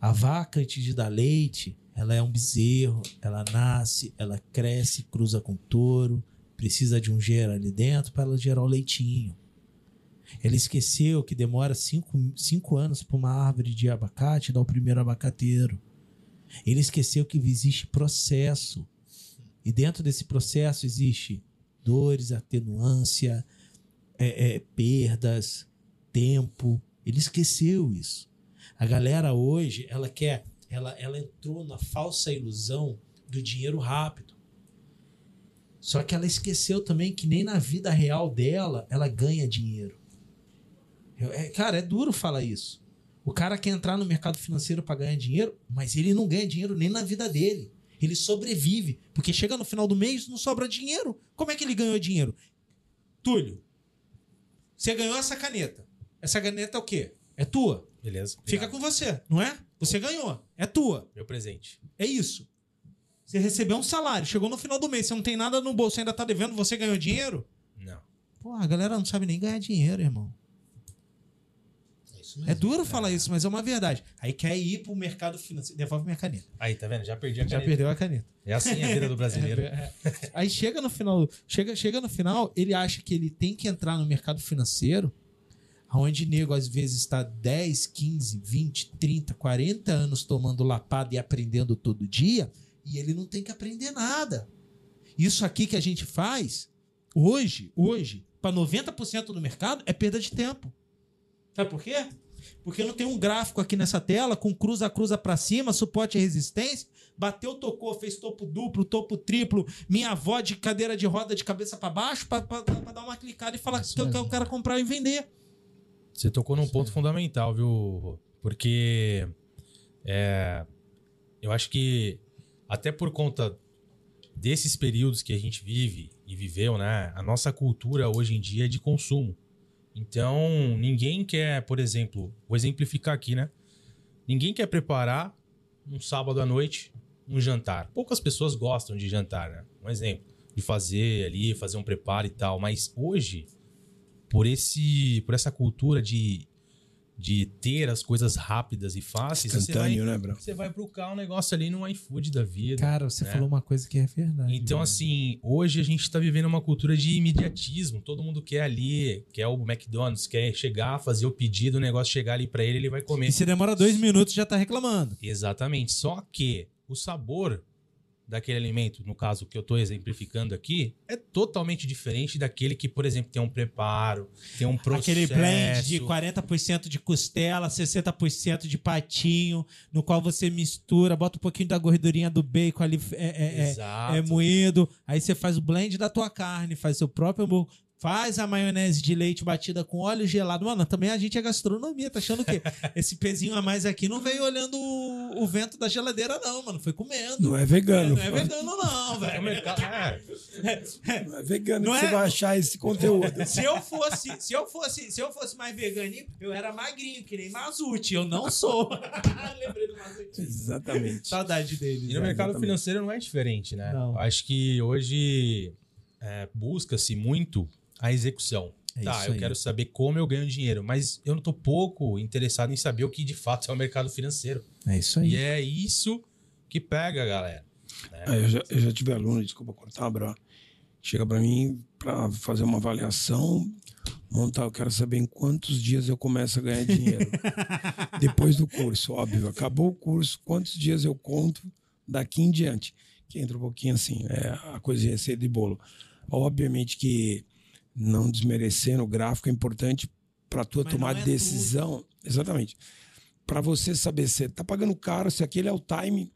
A vaca, antes de dar leite, ela é um bezerro, ela nasce, ela cresce, cruza com touro, precisa de um gera ali dentro para ela gerar o leitinho. Ele esqueceu que demora cinco, cinco anos para uma árvore de abacate dar o primeiro abacateiro. Ele esqueceu que existe processo. E dentro desse processo existe dores, atenuância, é, é, perdas, tempo. Ele esqueceu isso. A galera hoje, ela quer, ela, ela entrou na falsa ilusão do dinheiro rápido. Só que ela esqueceu também que nem na vida real dela ela ganha dinheiro. É, cara, é duro falar isso. O cara quer entrar no mercado financeiro para ganhar dinheiro, mas ele não ganha dinheiro nem na vida dele. Ele sobrevive, porque chega no final do mês não sobra dinheiro. Como é que ele ganhou dinheiro? Túlio, você ganhou essa caneta. Essa caneta é o quê? É tua. Beleza. Fica Obrigado. com você, não é? Você ganhou. É tua. Meu presente. É isso. Você recebeu um salário, chegou no final do mês, você não tem nada no bolso, ainda tá devendo, você ganhou dinheiro? Não. Pô, a galera não sabe nem ganhar dinheiro, irmão. É isso mesmo. É duro falar isso, mas é uma verdade. Aí quer ir pro mercado financeiro. Devolve minha caneta. Aí, tá vendo? Já perdi a Já caneta. perdeu a caneta. É assim a vida do brasileiro. É, é. Aí chega no final, chega, chega no final, ele acha que ele tem que entrar no mercado financeiro, onde nego às vezes está 10, 15, 20, 30, 40 anos tomando lapada e aprendendo todo dia, e ele não tem que aprender nada. Isso aqui que a gente faz hoje, hoje, para 90% do mercado é perda de tempo. Sabe por quê? Porque não tem um gráfico aqui nessa tela com cruza cruza para cima, suporte e resistência. Bateu, tocou, fez topo duplo, topo triplo, minha avó de cadeira de roda de cabeça para baixo para dar uma clicada e falar Isso que eu quero o cara comprar e vender. Você tocou num ponto fundamental, viu? Rô? Porque é, eu acho que até por conta desses períodos que a gente vive e viveu, né? A nossa cultura hoje em dia é de consumo. Então, ninguém quer, por exemplo, vou exemplificar aqui, né? Ninguém quer preparar um sábado à noite um jantar. Poucas pessoas gostam de jantar, né? Um exemplo, de fazer ali, fazer um preparo e tal. Mas hoje, por esse, por essa cultura de, de ter as coisas rápidas e fáceis, você vai, Instantâneo, né, Bruno? você vai buscar um negócio ali no iFood da vida. Cara, você né? falou uma coisa que é verdade. Então, velho. assim, hoje a gente tá vivendo uma cultura de imediatismo. Todo mundo quer ali, quer o McDonald's, quer chegar, fazer o pedido, o negócio chegar ali pra ele, ele vai comer. E se demora dois minutos, já tá reclamando. Exatamente. Só que o sabor daquele alimento, no caso que eu tô exemplificando aqui, é totalmente diferente daquele que, por exemplo, tem um preparo, tem um processo. Aquele blend de 40% de costela, 60% de patinho, no qual você mistura, bota um pouquinho da gordurinha do bacon ali é, é, é, é moído. Aí você faz o blend da tua carne, faz seu próprio. Faz a maionese de leite batida com óleo gelado. Mano, também a gente é gastronomia, tá achando que esse pezinho a mais aqui não veio olhando o, o vento da geladeira, não, mano. Foi comendo. Não é vegano. não é vegano, não, É velho. mercado. É. Não é vegano Não que é- você vai achar esse conteúdo. Se eu fosse, se eu fosse, se eu fosse mais veganinho, eu era magrinho, que nem Mazute. Eu não sou. Lembrei do Mazute. Exatamente. Saudade dele. E no mercado financeiro não é diferente, né? Não. Acho que hoje é, busca-se muito a execução. É tá, eu aí. quero saber como eu ganho dinheiro, mas eu não tô pouco interessado em saber o que de fato é o mercado financeiro. É isso E é isso que pega, galera. Ah, eu, já, eu já tive aluno, desculpa cortar, bro. Chega pra mim pra fazer uma avaliação, montar, eu quero saber em quantos dias eu começo a ganhar dinheiro. Depois do curso, óbvio. Acabou o curso, quantos dias eu conto daqui em diante? Que entra um pouquinho assim, é a coisa de receita de bolo. Obviamente que não desmerecendo o gráfico é importante para tua Mas não é de decisão. Exatamente. Para você saber se tá pagando caro, se aquele é o time,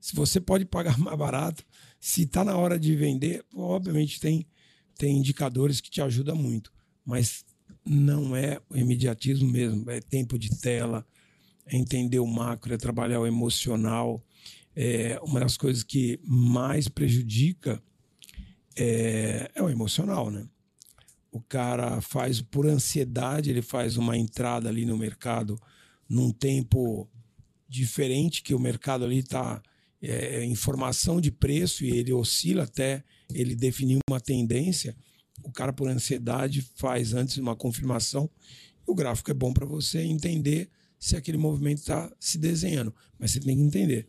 se você pode pagar mais barato, se está na hora de vender, obviamente tem, tem indicadores que te ajudam muito, mas não é o imediatismo mesmo, é tempo de tela, é entender o macro, é trabalhar o emocional. É uma das coisas que mais prejudica é, é o emocional, né? O cara faz por ansiedade, ele faz uma entrada ali no mercado num tempo diferente que o mercado ali está é, informação de preço e ele oscila até ele definir uma tendência. O cara por ansiedade faz antes uma confirmação o gráfico é bom para você entender se aquele movimento está se desenhando, mas você tem que entender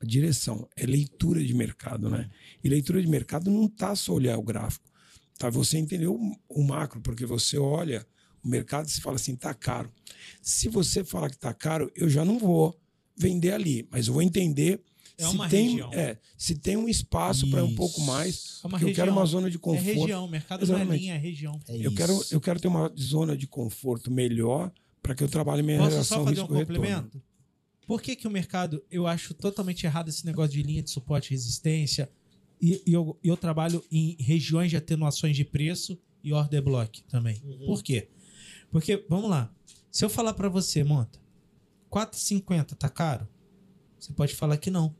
a direção é leitura de mercado, né? E leitura de mercado não tá só olhar o gráfico, tá? Você entender o, o macro, porque você olha o mercado e se fala assim, tá caro. Se você falar que tá caro, eu já não vou vender ali, mas eu vou entender É se tem, região. é, se tem um espaço para um pouco mais, É eu quero uma zona de É conforto. região, mercado não é Exatamente. linha, é região. É Eu quero, eu quero ter uma zona de conforto melhor para que eu trabalhe minha Posso relação só fazer um complemento? Por que, que o mercado, eu acho totalmente errado esse negócio de linha de suporte e resistência, e, e eu, eu trabalho em regiões de atenuações de preço e order block também. Por quê? Porque, vamos lá, se eu falar pra você, monta, 4,50 tá caro? Você pode falar que não.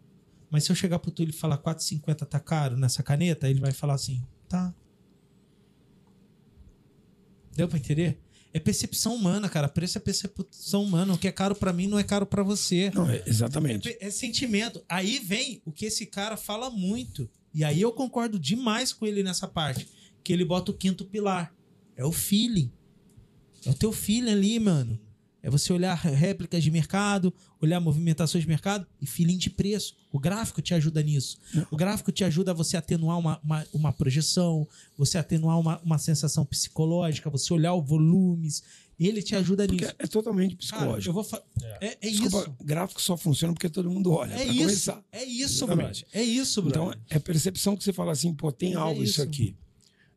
Mas se eu chegar pro Túlio e falar 4,50 tá caro nessa caneta, ele vai falar assim, tá. Deu pra entender? É percepção humana, cara. Preço é percepção humana. O que é caro pra mim não é caro pra você. Não, é- exatamente. É, é sentimento. Aí vem o que esse cara fala muito. E aí eu concordo demais com ele nessa parte. Que ele bota o quinto pilar. É o feeling. É o teu feeling ali, mano. É você olhar réplicas de mercado, olhar movimentações de mercado e feeling de preço. O gráfico te ajuda nisso. O gráfico te ajuda a você atenuar uma, uma, uma projeção, você atenuar uma, uma sensação psicológica, você olhar os volumes. Ele te ajuda Porque nisso. é totalmente Cara, eu psicológico. vou fa- é, é Desculpa, isso. gráfico só funciona porque todo mundo olha. É pra isso. começar. É isso, brother. É isso, brother. Então, é percepção que você fala assim, pô, tem Mas é algo isso isso. aqui.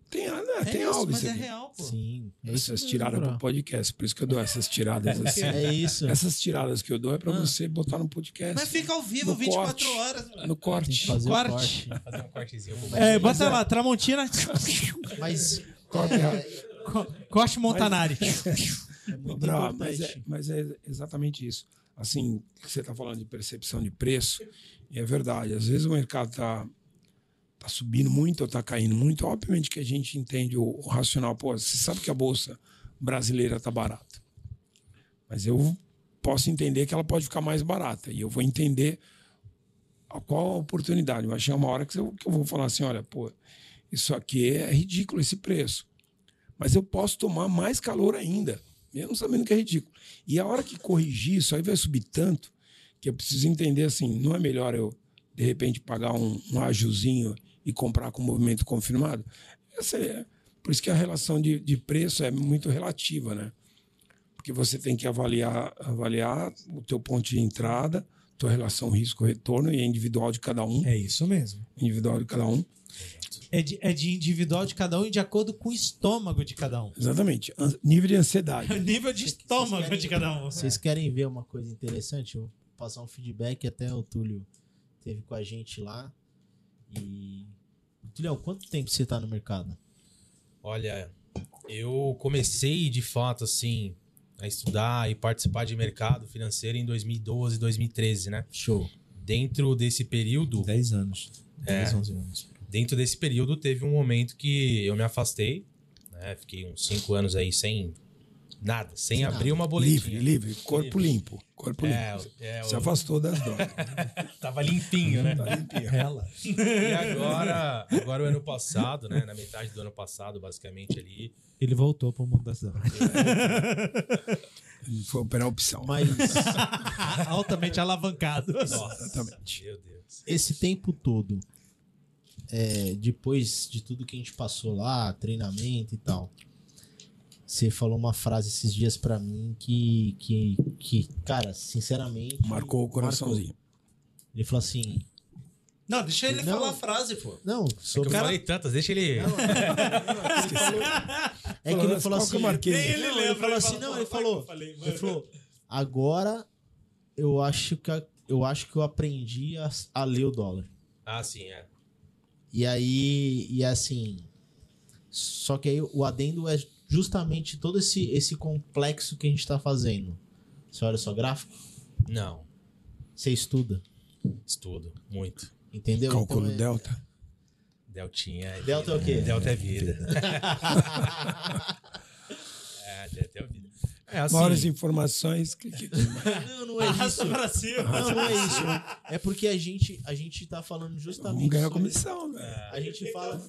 Tem, né, é tem isso, algo mas isso é aqui. real, pô. Sim. É Essas mesmo, tiradas bro. pro podcast, por isso que eu dou essas tiradas assim. É isso. Essas tiradas que eu dou é pra Ah. você botar no podcast. Mas fica ao vivo No 24 corte. horas. No corte. fazer Corte. corte. Fazer um cortezinho. É, bota lá, Tramontina, Mas Corte co- corte Montanari. é mas, é, mas é exatamente isso. Assim, você está falando de percepção de preço, e é verdade. Às vezes o mercado está tá subindo muito ou está caindo muito. Obviamente que a gente entende o, o racional. Pô, você sabe que a bolsa brasileira está barata. Mas eu posso entender que ela pode ficar mais barata. E eu vou entender a qual a oportunidade. Vai chegar uma hora que eu, que eu vou falar assim: olha, pô, isso aqui é ridículo esse preço. Mas eu posso tomar mais calor ainda, mesmo sabendo que é ridículo. E a hora que corrigir, isso aí vai subir tanto que eu preciso entender assim: não é melhor eu, de repente, pagar um, um ajuzinho e comprar com movimento confirmado? Essa é, por isso que a relação de, de preço é muito relativa, né? Porque você tem que avaliar, avaliar o teu ponto de entrada, tua relação risco-retorno e é individual de cada um. É isso mesmo. Individual de cada um. É de, é de individual de cada um e de acordo com o estômago de cada um. Exatamente. An- Nível de É ansiedade. o nível de estômago querem- de cada um. Vocês querem ver uma coisa interessante? Eu vou passar um feedback até o Túlio teve com a gente lá. E. Túlio, quanto tempo você tá no mercado? Olha, eu comecei de fato assim a estudar e participar de mercado financeiro em 2012, 2013, né? Show. Dentro desse período, 10 anos. 10, 11 anos. Dentro desse período teve um momento que eu me afastei, né? Fiquei uns cinco anos aí sem nada, sem Sem abrir nada. uma boletinha. Livre, livre. Corpo Livre. limpo. Corpo É, limpo. é, Se eu afastou das drogas. tava limpinho, né? Tá limpinho. Ela. E agora, agora o ano passado, né? Na metade do ano passado, basicamente ali, Ele voltou pro mundo das drogas. Foi operar opção. Mas Altamente alavancado. nossa, Exatamente. meu Deus. esse tempo todo, é, depois de tudo que a gente passou lá, treinamento e tal, você falou uma frase esses dias pra mim que, que, que cara, sinceramente. Marcou o coraçãozinho. Ele falou assim: Não, deixa ele Não. falar a frase, pô. Não, Que sobre. eu falei tantas, deixa ele. É que ele falou que assim. eu marquei? Nem ele Não, lembra, ele falou assim, não, "Pô, ele que falou. eu falei, mano." Ele falou, agora eu acho que eu acho que eu aprendi a, a ler o dólar. Ah, sim, é. E aí, e assim, só que aí o adendo é justamente todo esse, esse complexo que a gente tá fazendo. Você olha só gráfico, Não, você estuda, estudo, muito. entendeu? Cálculo Então é- delta. Deltinha é Delta é o quê? Delta é vida. é, Delta é vida. É assim, Maiores informações. Que, que- Não, não é isso. pra cima. Não, não é isso. É porque a gente, a gente tá falando Vamos justamente ganhar sobre- comissão, velho. A gente fala.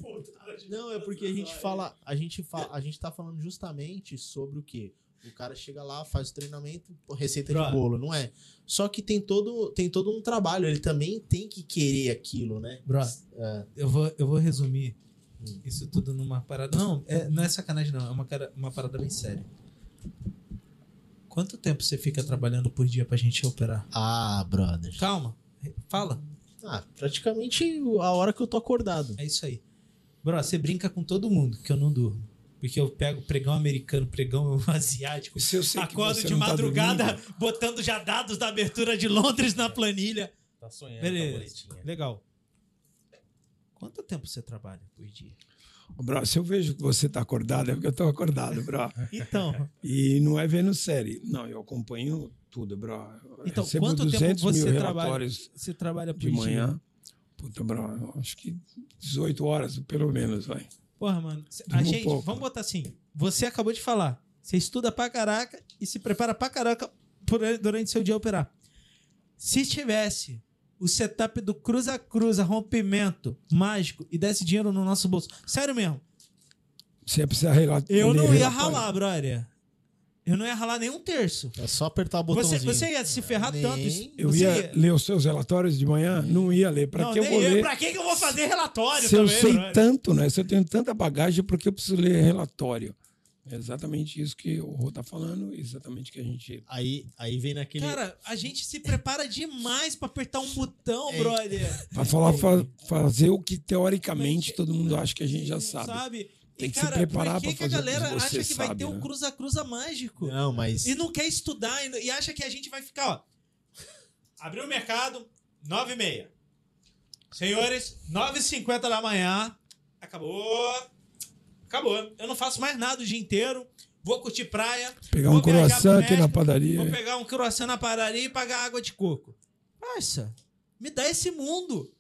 Não, é porque a gente fala. A gente, fa, a gente tá falando justamente sobre o quê? O cara chega lá, faz o treinamento, receita de bolo, não é? Só que tem todo, tem todo um trabalho, ele também tem que querer aquilo, né? Bro, É. eu vou, eu vou resumir isso tudo numa parada. Não, é, não é sacanagem, não. É uma, cara, uma parada bem séria. Quanto tempo você fica trabalhando por dia pra gente operar? Ah, brother. Calma, fala. Ah, praticamente a hora que eu tô acordado. É isso aí. Bro, você brinca com todo mundo que eu não durmo. Porque eu pego pregão americano, pregão asiático. Se eu sei Acordo de tá madrugada, dormindo, botando já dados da abertura de Londres na planilha. Tá sonhando Beleza. com a boletinha. Legal. Quanto tempo você trabalha por dia? Bro, se eu vejo que você tá acordado, é porque eu tô acordado, bro. Então, E não é vendo série. Não, eu acompanho tudo, bro. Então, recebo quanto tempo 200 você trabalha? você trabalha por de dia? manhã. Puta, bro, acho que 18 horas, pelo menos, vai. Porra, mano. A gente, pouco. vamos botar assim. Você acabou de falar. Você estuda pra caraca e se prepara pra caraca por- durante seu dia operar. Se tivesse o setup do cruza cruza, rompimento mágico e desse dinheiro no nosso bolso. Sério mesmo. Você precisa relatar. Eu não ia ralar, brother. eu não ia ralar nem um terço. É só apertar o Você, botãozinho. você ia se ferrar Nem- tanto. Isso, Eu você ia ler os seus relatórios de manhã? Não ia ler. Para não, que eu vou eu. ler? Pra que que eu vou fazer relatório Se eu também, sei brother? tanto, né? Se eu tenho tanta bagagem, por que eu preciso ler relatório? É exatamente isso que o Rô tá falando, exatamente que a gente. Aí, aí vem naquele. Cara, a gente se prepara demais pra apertar um botão, É. brother. Para falar, fa- fazer o que teoricamente todo mundo acha que a gente já sabe. Sabe? Tem que se cara, preparar por que, pra que a fazer o que galera você acha que vai sabe, ter um né? cruza-cruza mágico? Não, mas. E não quer estudar e, e acha que a gente vai ficar, ó. Abriu o mercado, 9 e meia. Senhores, 9h50 da manhã. Acabou. Acabou. Eu não faço mais nada o dia inteiro. Vou curtir praia. Pegar vou um croissant aqui na padaria. Vou pegar um croissant na padaria e pagar água de coco. Parça, me dá esse mundo.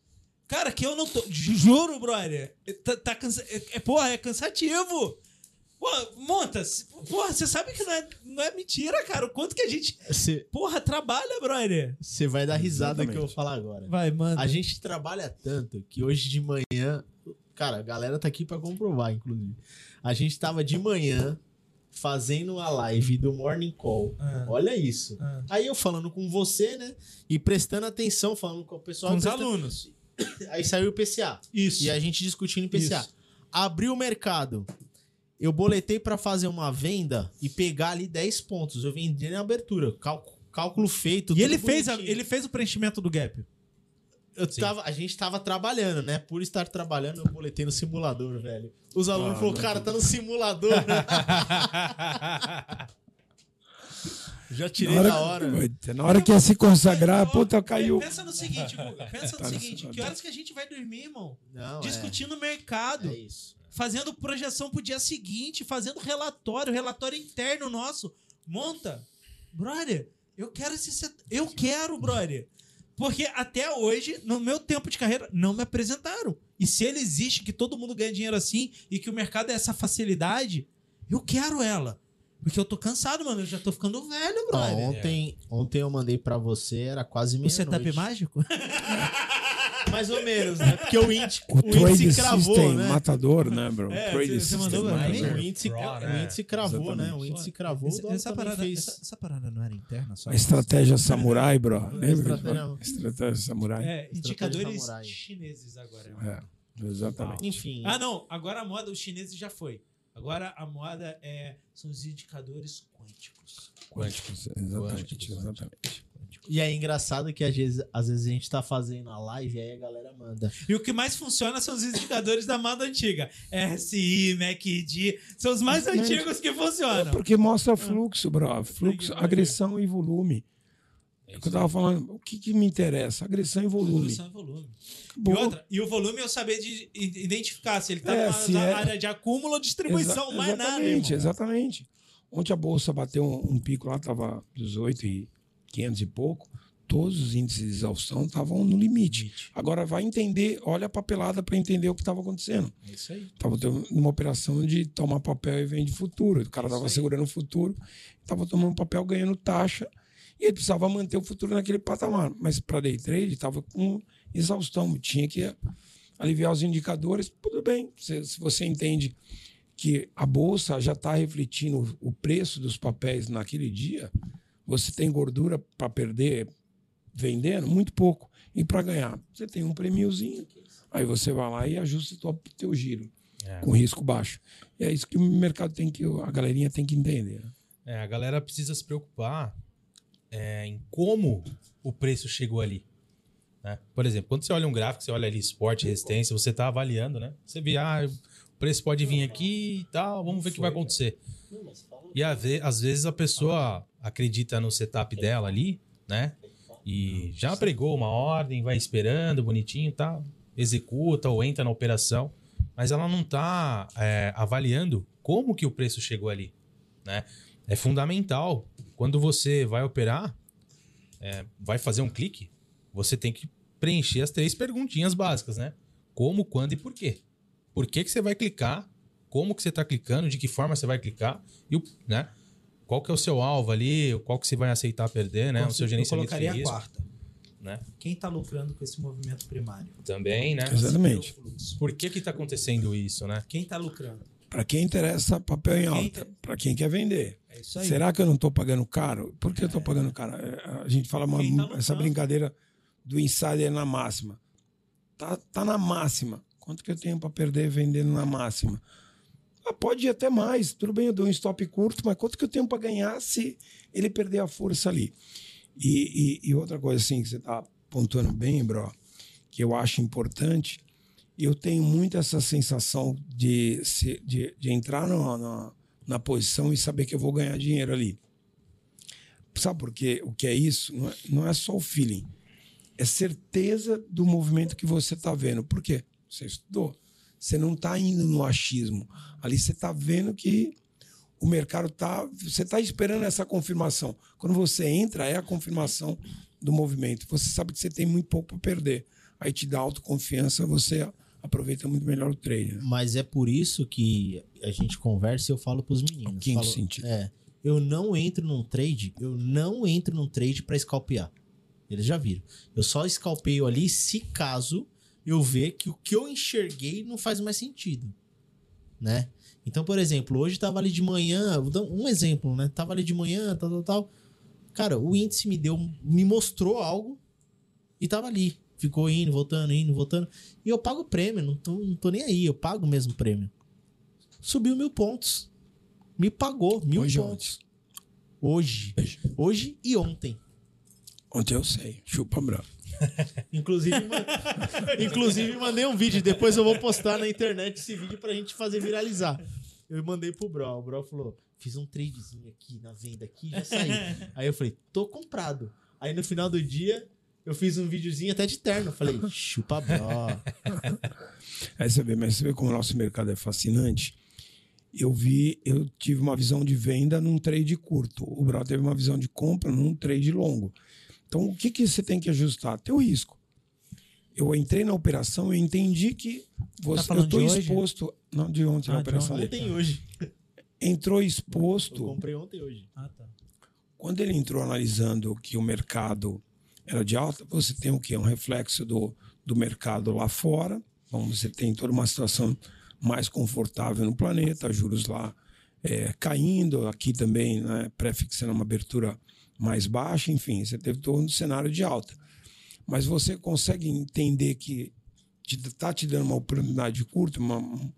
Cara, que eu não tô. Juro, brother. Tá, tá cansa... é, é, porra, é cansativo. Pô, monta. Porra, você sabe que não é, não é mentira, cara. O quanto que a gente. Você Porra, trabalha, brother. você vai dar risada que eu vou Exatamente. falar agora. Vai, mano. A gente trabalha tanto que hoje de manhã. Cara, a galera tá aqui pra comprovar, inclusive. A gente tava de manhã fazendo a live do Morning Call. Ah. Olha isso. Ah. Aí eu falando com você, né? E prestando atenção, falando com o pessoal. Com os prestando- alunos. Aí saiu o PCA. Isso. E a gente discutindo PCA. Isso. Abriu o mercado. Eu boletei pra fazer uma venda e pegar ali 10 pontos. Eu vendi na abertura. Cálculo, cálculo feito. E ele fez, a- ele fez o preenchimento do gap. Eu tava, a gente tava trabalhando, né? Por estar trabalhando, eu boletei no simulador, velho. Os alunos Ah, falaram, cara, tá no simulador, né? Já tirei Na hora, da hora. Puta, na hora que ia se consagrar, puta, caiu. Pensa no seguinte, Guga. Pensa no Tá, seguinte. tá. Que horas que a gente vai dormir, irmão? Não, Discutindo o mercado. é, é isso. fazendo projeção pro dia seguinte, fazendo relatório, relatório interno nosso. Monta. Brother, eu quero esse set... Eu quero, brother. Porque até hoje, no meu tempo de carreira, não me apresentaram. E se ele existe, que todo mundo ganha dinheiro assim e que o mercado é essa facilidade, eu quero ela. Porque eu tô cansado, mano. Eu já tô ficando velho, brother. ontem, ontem eu mandei pra você, era quase o meia setup mágico? Mais ou menos, né? Porque o índice, O o Trade índice cravou, System né? matador, né, bro? É, Trade você- você System mandou matador. O índice, Pro, o né? índice cravou, né? O índice cravou. Essa, parada, fez. essa, essa parada não era interna só? A estratégia samurai, bro. Lembra? estratégia- Estratégia samurai. É, indicadores samurai. chineses agora. É, exatamente. Enfim. Ah, não. Agora a moda, os chineses já foi. Agora a moda é, são os indicadores quânticos. Quânticos, exatamente, Quânticos, exatamente. E é engraçado que às vezes, às vezes a gente tá fazendo a live e aí a galera manda. E o que mais funciona são os indicadores da moda antiga. RSI, MACD, são os mais Exatamente. antigos que É funcionam. porque mostra fluxo, bro. Fluxo, agressão e volume. É o que eu tava falando. O que, que me interessa? Agressão e volume. Produção e volume. E, outra, e o volume eu saber de identificar se ele tá É, numa se é- área de acúmulo ou distribuição, Exa- mais nada. Exatamente, irmão. exatamente. Ontem a bolsa bateu um, um pico lá, tava 18 e 500 e pouco. Todos os índices de exaustão estavam no limite. Agora vai entender, olha a papelada para entender o que estava acontecendo. É isso aí. Tava tendo uma operação de tomar papel e vende futuro. O cara Isso tava aí. segurando o futuro, tava tomando papel ganhando taxa e ele precisava manter o futuro naquele patamar. Mas para day trade tava com exaustão, tinha que aliviar os indicadores. Tudo bem, se, se você entende que a bolsa já está refletindo o preço dos papéis naquele dia, você tem gordura para perder vendendo muito pouco e para ganhar você tem um prêmiozinho. Aí você vai lá e ajusta o teu giro É. com risco baixo. E é isso que o mercado tem que, a galerinha tem que entender. né? É, a galera precisa se preocupar é, em como o preço chegou ali. né? Por exemplo, quando você olha um gráfico, você olha ali esporte, resistência, você está avaliando, né? Você vê, ah, o preço pode vir aqui e tal, vamos ver o que vai acontecer. E às vezes a pessoa acredita no setup dela ali, né? E já pregou uma ordem, vai esperando, bonitinho, tá? Executa ou entra na operação, mas ela não tá é, avaliando como que o preço chegou ali, né? É fundamental quando você vai operar, é, vai fazer um clique, você tem que preencher as três perguntinhas básicas, né? Como, quando e por quê. Por que, que você vai clicar? Como que você está clicando? De que forma você vai clicar? E o, né? Qual que é o seu alvo ali? Qual que você vai aceitar perder, né? O seu eu gerenciamento de colocaria a quarta. né? Quem tá lucrando com esse movimento primário? Também, né? Exatamente. É fluxo. Por que que tá acontecendo isso, né? Quem tá lucrando? Para quem interessa papel em alta, para quem quer vender. É isso aí. Será que eu não estou pagando caro? Por que eu estou pagando caro? É, A gente fala uma- tá essa brincadeira do insider na máxima. Tá, tá na máxima. Quanto que eu tenho para perder vendendo na máxima? Ah, pode ir até mais. Tudo bem, eu dou um stop curto, mas quanto que eu tenho para ganhar se ele perder a força ali? E, e- e outra coisa assim que você está pontuando bem, bro, que eu acho importante, eu tenho muito essa sensação de, de, de entrar na, na, na posição e saber que eu vou ganhar dinheiro ali. Sabe por quê? O que é isso? Não é, não é só o feeling. É certeza do movimento que você está vendo. Por quê? Você estudou. Você não está indo no achismo. Ali você está vendo que o mercado está. Você está esperando essa confirmação. Quando você entra, é a confirmação do movimento. Você sabe que você tem muito pouco para perder. Aí te dá autoconfiança, você aproveita muito melhor o trade. né? Mas é por isso que a gente conversa e eu falo pros meninos. Quinto Falo, sentido. É. Eu não entro num trade, eu não entro num trade pra scalpear. Eles já viram. Eu só scalpeio ali se caso eu ver que o que eu enxerguei não faz mais sentido. Né? Então, por exemplo, hoje tava ali de manhã, vou dar um exemplo, né? Tava ali de manhã, tal, tal, tal. Cara, o índice me deu, me mostrou algo e tava ali. Ficou indo, voltando, indo, voltando. E eu pago o prêmio, não tô, não tô nem aí, eu pago o mesmo prêmio. Subiu mil pontos. Me pagou mil Hoje, pontos. Hoje. Hoje e ontem. Ontem eu sei. Chupa bravo. Inclusive, ma- Inclusive, mandei um vídeo. Depois eu vou postar na internet esse vídeo pra gente fazer viralizar. Eu mandei pro Bro. O Bro falou: fiz um tradezinho aqui na venda aqui já saí. Aí eu falei, tô comprado. Aí no final do dia, eu fiz um videozinho até de terno. Eu falei, chupa Bro. Aí você vê, mas você vê como o nosso mercado é fascinante. Eu vi, eu tive uma visão de venda num trade curto. O Brau teve uma visão de compra num trade longo. Então, o que, que você tem que ajustar? Teu risco. Eu entrei na operação e entendi que você, eu falando estou exposto. Não, de ontem, Ah, na de operação. Ontem e hoje. Entrou Eu exposto. comprei ontem e hoje. Ah, tá. Quando ele entrou analisando que o mercado era de alta, você tem o quê? Um reflexo do, do mercado lá fora. Então, você tem toda uma situação mais confortável no planeta, juros lá é, caindo, aqui também, né, prefixando uma abertura mais baixa, enfim, você teve todo um cenário de alta. Mas você consegue entender que está te dando uma oportunidade curta, uma, um-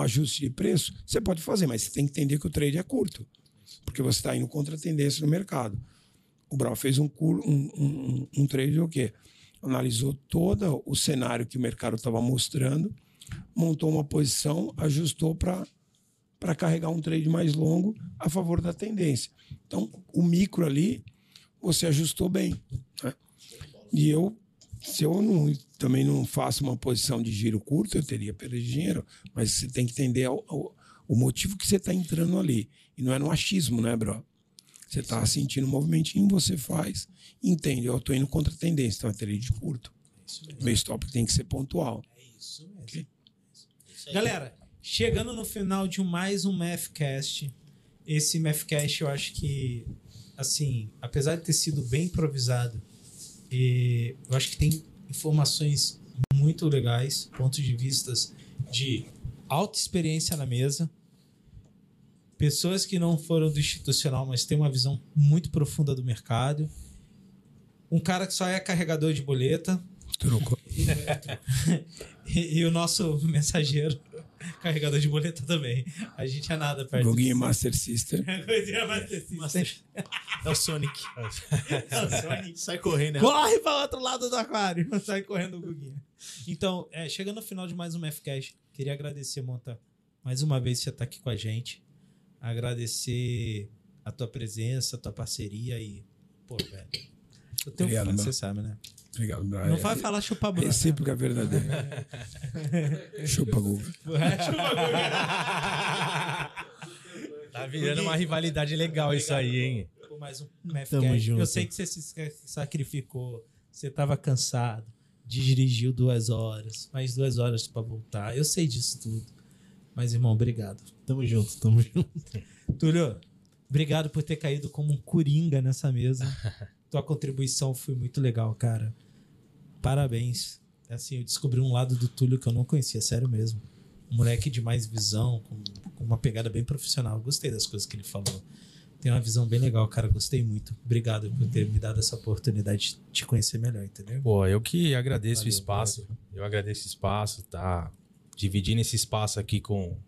ajuste de preço, você pode fazer, mas você tem que entender que o trade é curto porque você está indo contra a tendência no mercado. O Brau fez um, um, um, um trade o quê? Analisou todo o cenário que o mercado estava mostrando, montou uma posição, ajustou para para carregar um trade mais longo a favor da tendência. Então, o micro ali, você ajustou bem. né? E eu, se eu não, também não faço uma posição de giro curto, eu teria perdido dinheiro, mas você tem que entender o, o, o motivo que você está entrando ali. E não é no achismo, né, bro? Você está sentindo um movimentinho, você faz, entende. Eu estou indo contra a tendência, então é trade curto. Meu stop tem que ser pontual. Isso mesmo. Galera, chegando no final de mais um Mathcast, esse Mathcast eu acho que, assim, apesar de ter sido bem improvisado, e eu acho que tem informações muito legais, pontos de vistas de alta experiência na mesa, pessoas que não foram do institucional, mas têm uma visão muito profunda do mercado, um cara que só é carregador de boleta, Trocou. e, e o nosso mensageiro, carregador de boleta também. A gente é nada perto Goguinho Master Sister. Coisinha mais assim. É o Sonic. Sai correndo. né? Corre para outro lado do aquário. Sai correndo o Guguinha. Então, é, chegando no final de mais um FCast, queria agradecer, Monta, mais uma vez você estar aqui com a gente. Agradecer a tua presença, a tua parceria e. Pô, velho. Eu tenho Obrigado, fã, você sabe, né? Obrigado, Brian. Não vai falar chupa bruxa. Recíproca verdadeira. Chupa Google. Tá virando uma rivalidade legal isso aí, hein? por mais um Tamo junto. Eu sei que você se sacrificou, você tava cansado, dirigiu duas horas, mais duas horas pra voltar. Eu sei disso tudo. Mas, irmão, obrigado. Tamo junto, tamo junto. Túlio, obrigado por ter caído como um coringa nessa mesa. Tua contribuição foi muito legal, cara. Parabéns. Assim, eu descobri um lado do Túlio que eu não conhecia, sério mesmo. Um moleque de mais visão, com, com uma pegada bem profissional. Gostei das coisas que ele falou. tem uma visão bem legal, cara. Gostei muito. Obrigado por ter me dado essa oportunidade de te conhecer melhor, entendeu? Pô, eu que agradeço Valeu, o espaço. Eu agradeço o espaço, tá? Dividindo esse espaço aqui com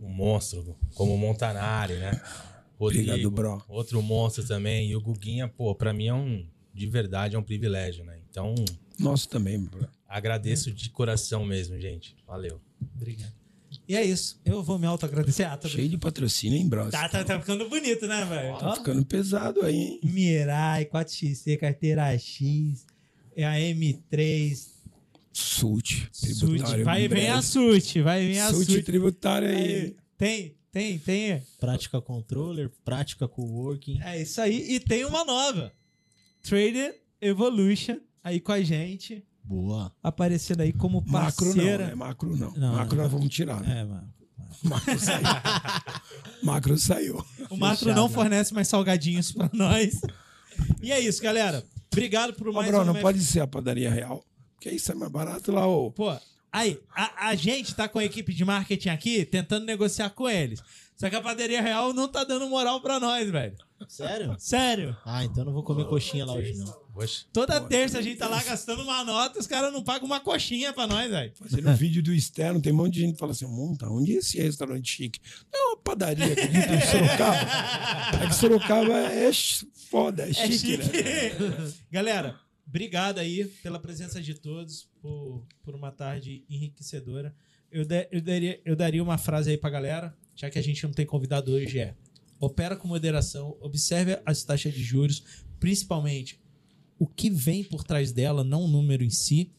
um monstro, como o Montanari, né? Rodrigo, Obrigado, bro. Outro monstro também. E o Guguinha, pô, pra mim é um. De verdade, é um privilégio, né? Então, Nosso também, bro. agradeço de coração mesmo, gente. Valeu. Obrigado. E é isso. Eu vou me auto-agradecer. Ah, tá, Cheio de patrocínio, hein, bro? tá, tá, tá ficando bonito, né, velho? Tá ficando pesado aí, hein? Mirai, 4XC, carteira X, é a M3, Sult. SUT. tributário Vai, vem a SUT, vai vir a SUT. tributário aí. Aí, Tem, tem, tem. Prática controller, prática coworking. É isso aí. E tem uma nova. Trader Evolution aí com a gente, Boa. aparecendo aí como Macro não, parceira. né? Macro não. Não, macro não. nós vamos tirar, né? É, mano. Macro saiu. macro saiu. O Macro não fornece mais salgadinhos pra nós. E é isso, galera. Obrigado por Ô, mais bro, um não pode ser a padaria real. Porque isso é mais barato lá, ô. Pô, aí, a, a gente tá com a equipe de marketing aqui tentando negociar com eles. Só que a padaria real não tá dando moral pra nós, velho. Sério? Sério. Ah, então eu não vou comer coxinha lá hoje, não. Poxa. Toda terça a gente tá lá gastando uma nota, os caras não pagam uma coxinha pra nós, velho. Fazendo vídeo do externo, tem um monte de gente que fala assim: monta, onde é esse restaurante chique? Não, é uma padaria aqui em Sorocaba. É que Sorocaba é foda, é É chique, chique. né? Galera, obrigado aí pela presença de todos, por, por uma tarde enriquecedora. Eu, da- eu daria, eu daria uma frase aí pra galera, já que a gente não tem convidado hoje, é opera com moderação, observe as taxas de juros, principalmente o que vem por trás dela, não o número em si.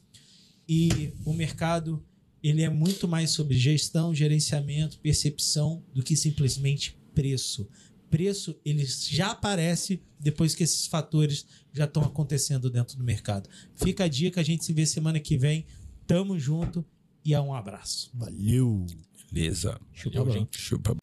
E o mercado, ele é muito mais sobre gestão, gerenciamento, percepção, do que simplesmente preço. Preço, ele já aparece depois que esses fatores já estão acontecendo dentro do mercado. Fica a dica, a gente se vê semana que vem. Tamo junto e é um abraço. Valeu. Beleza. Valeu, gente. Chupa.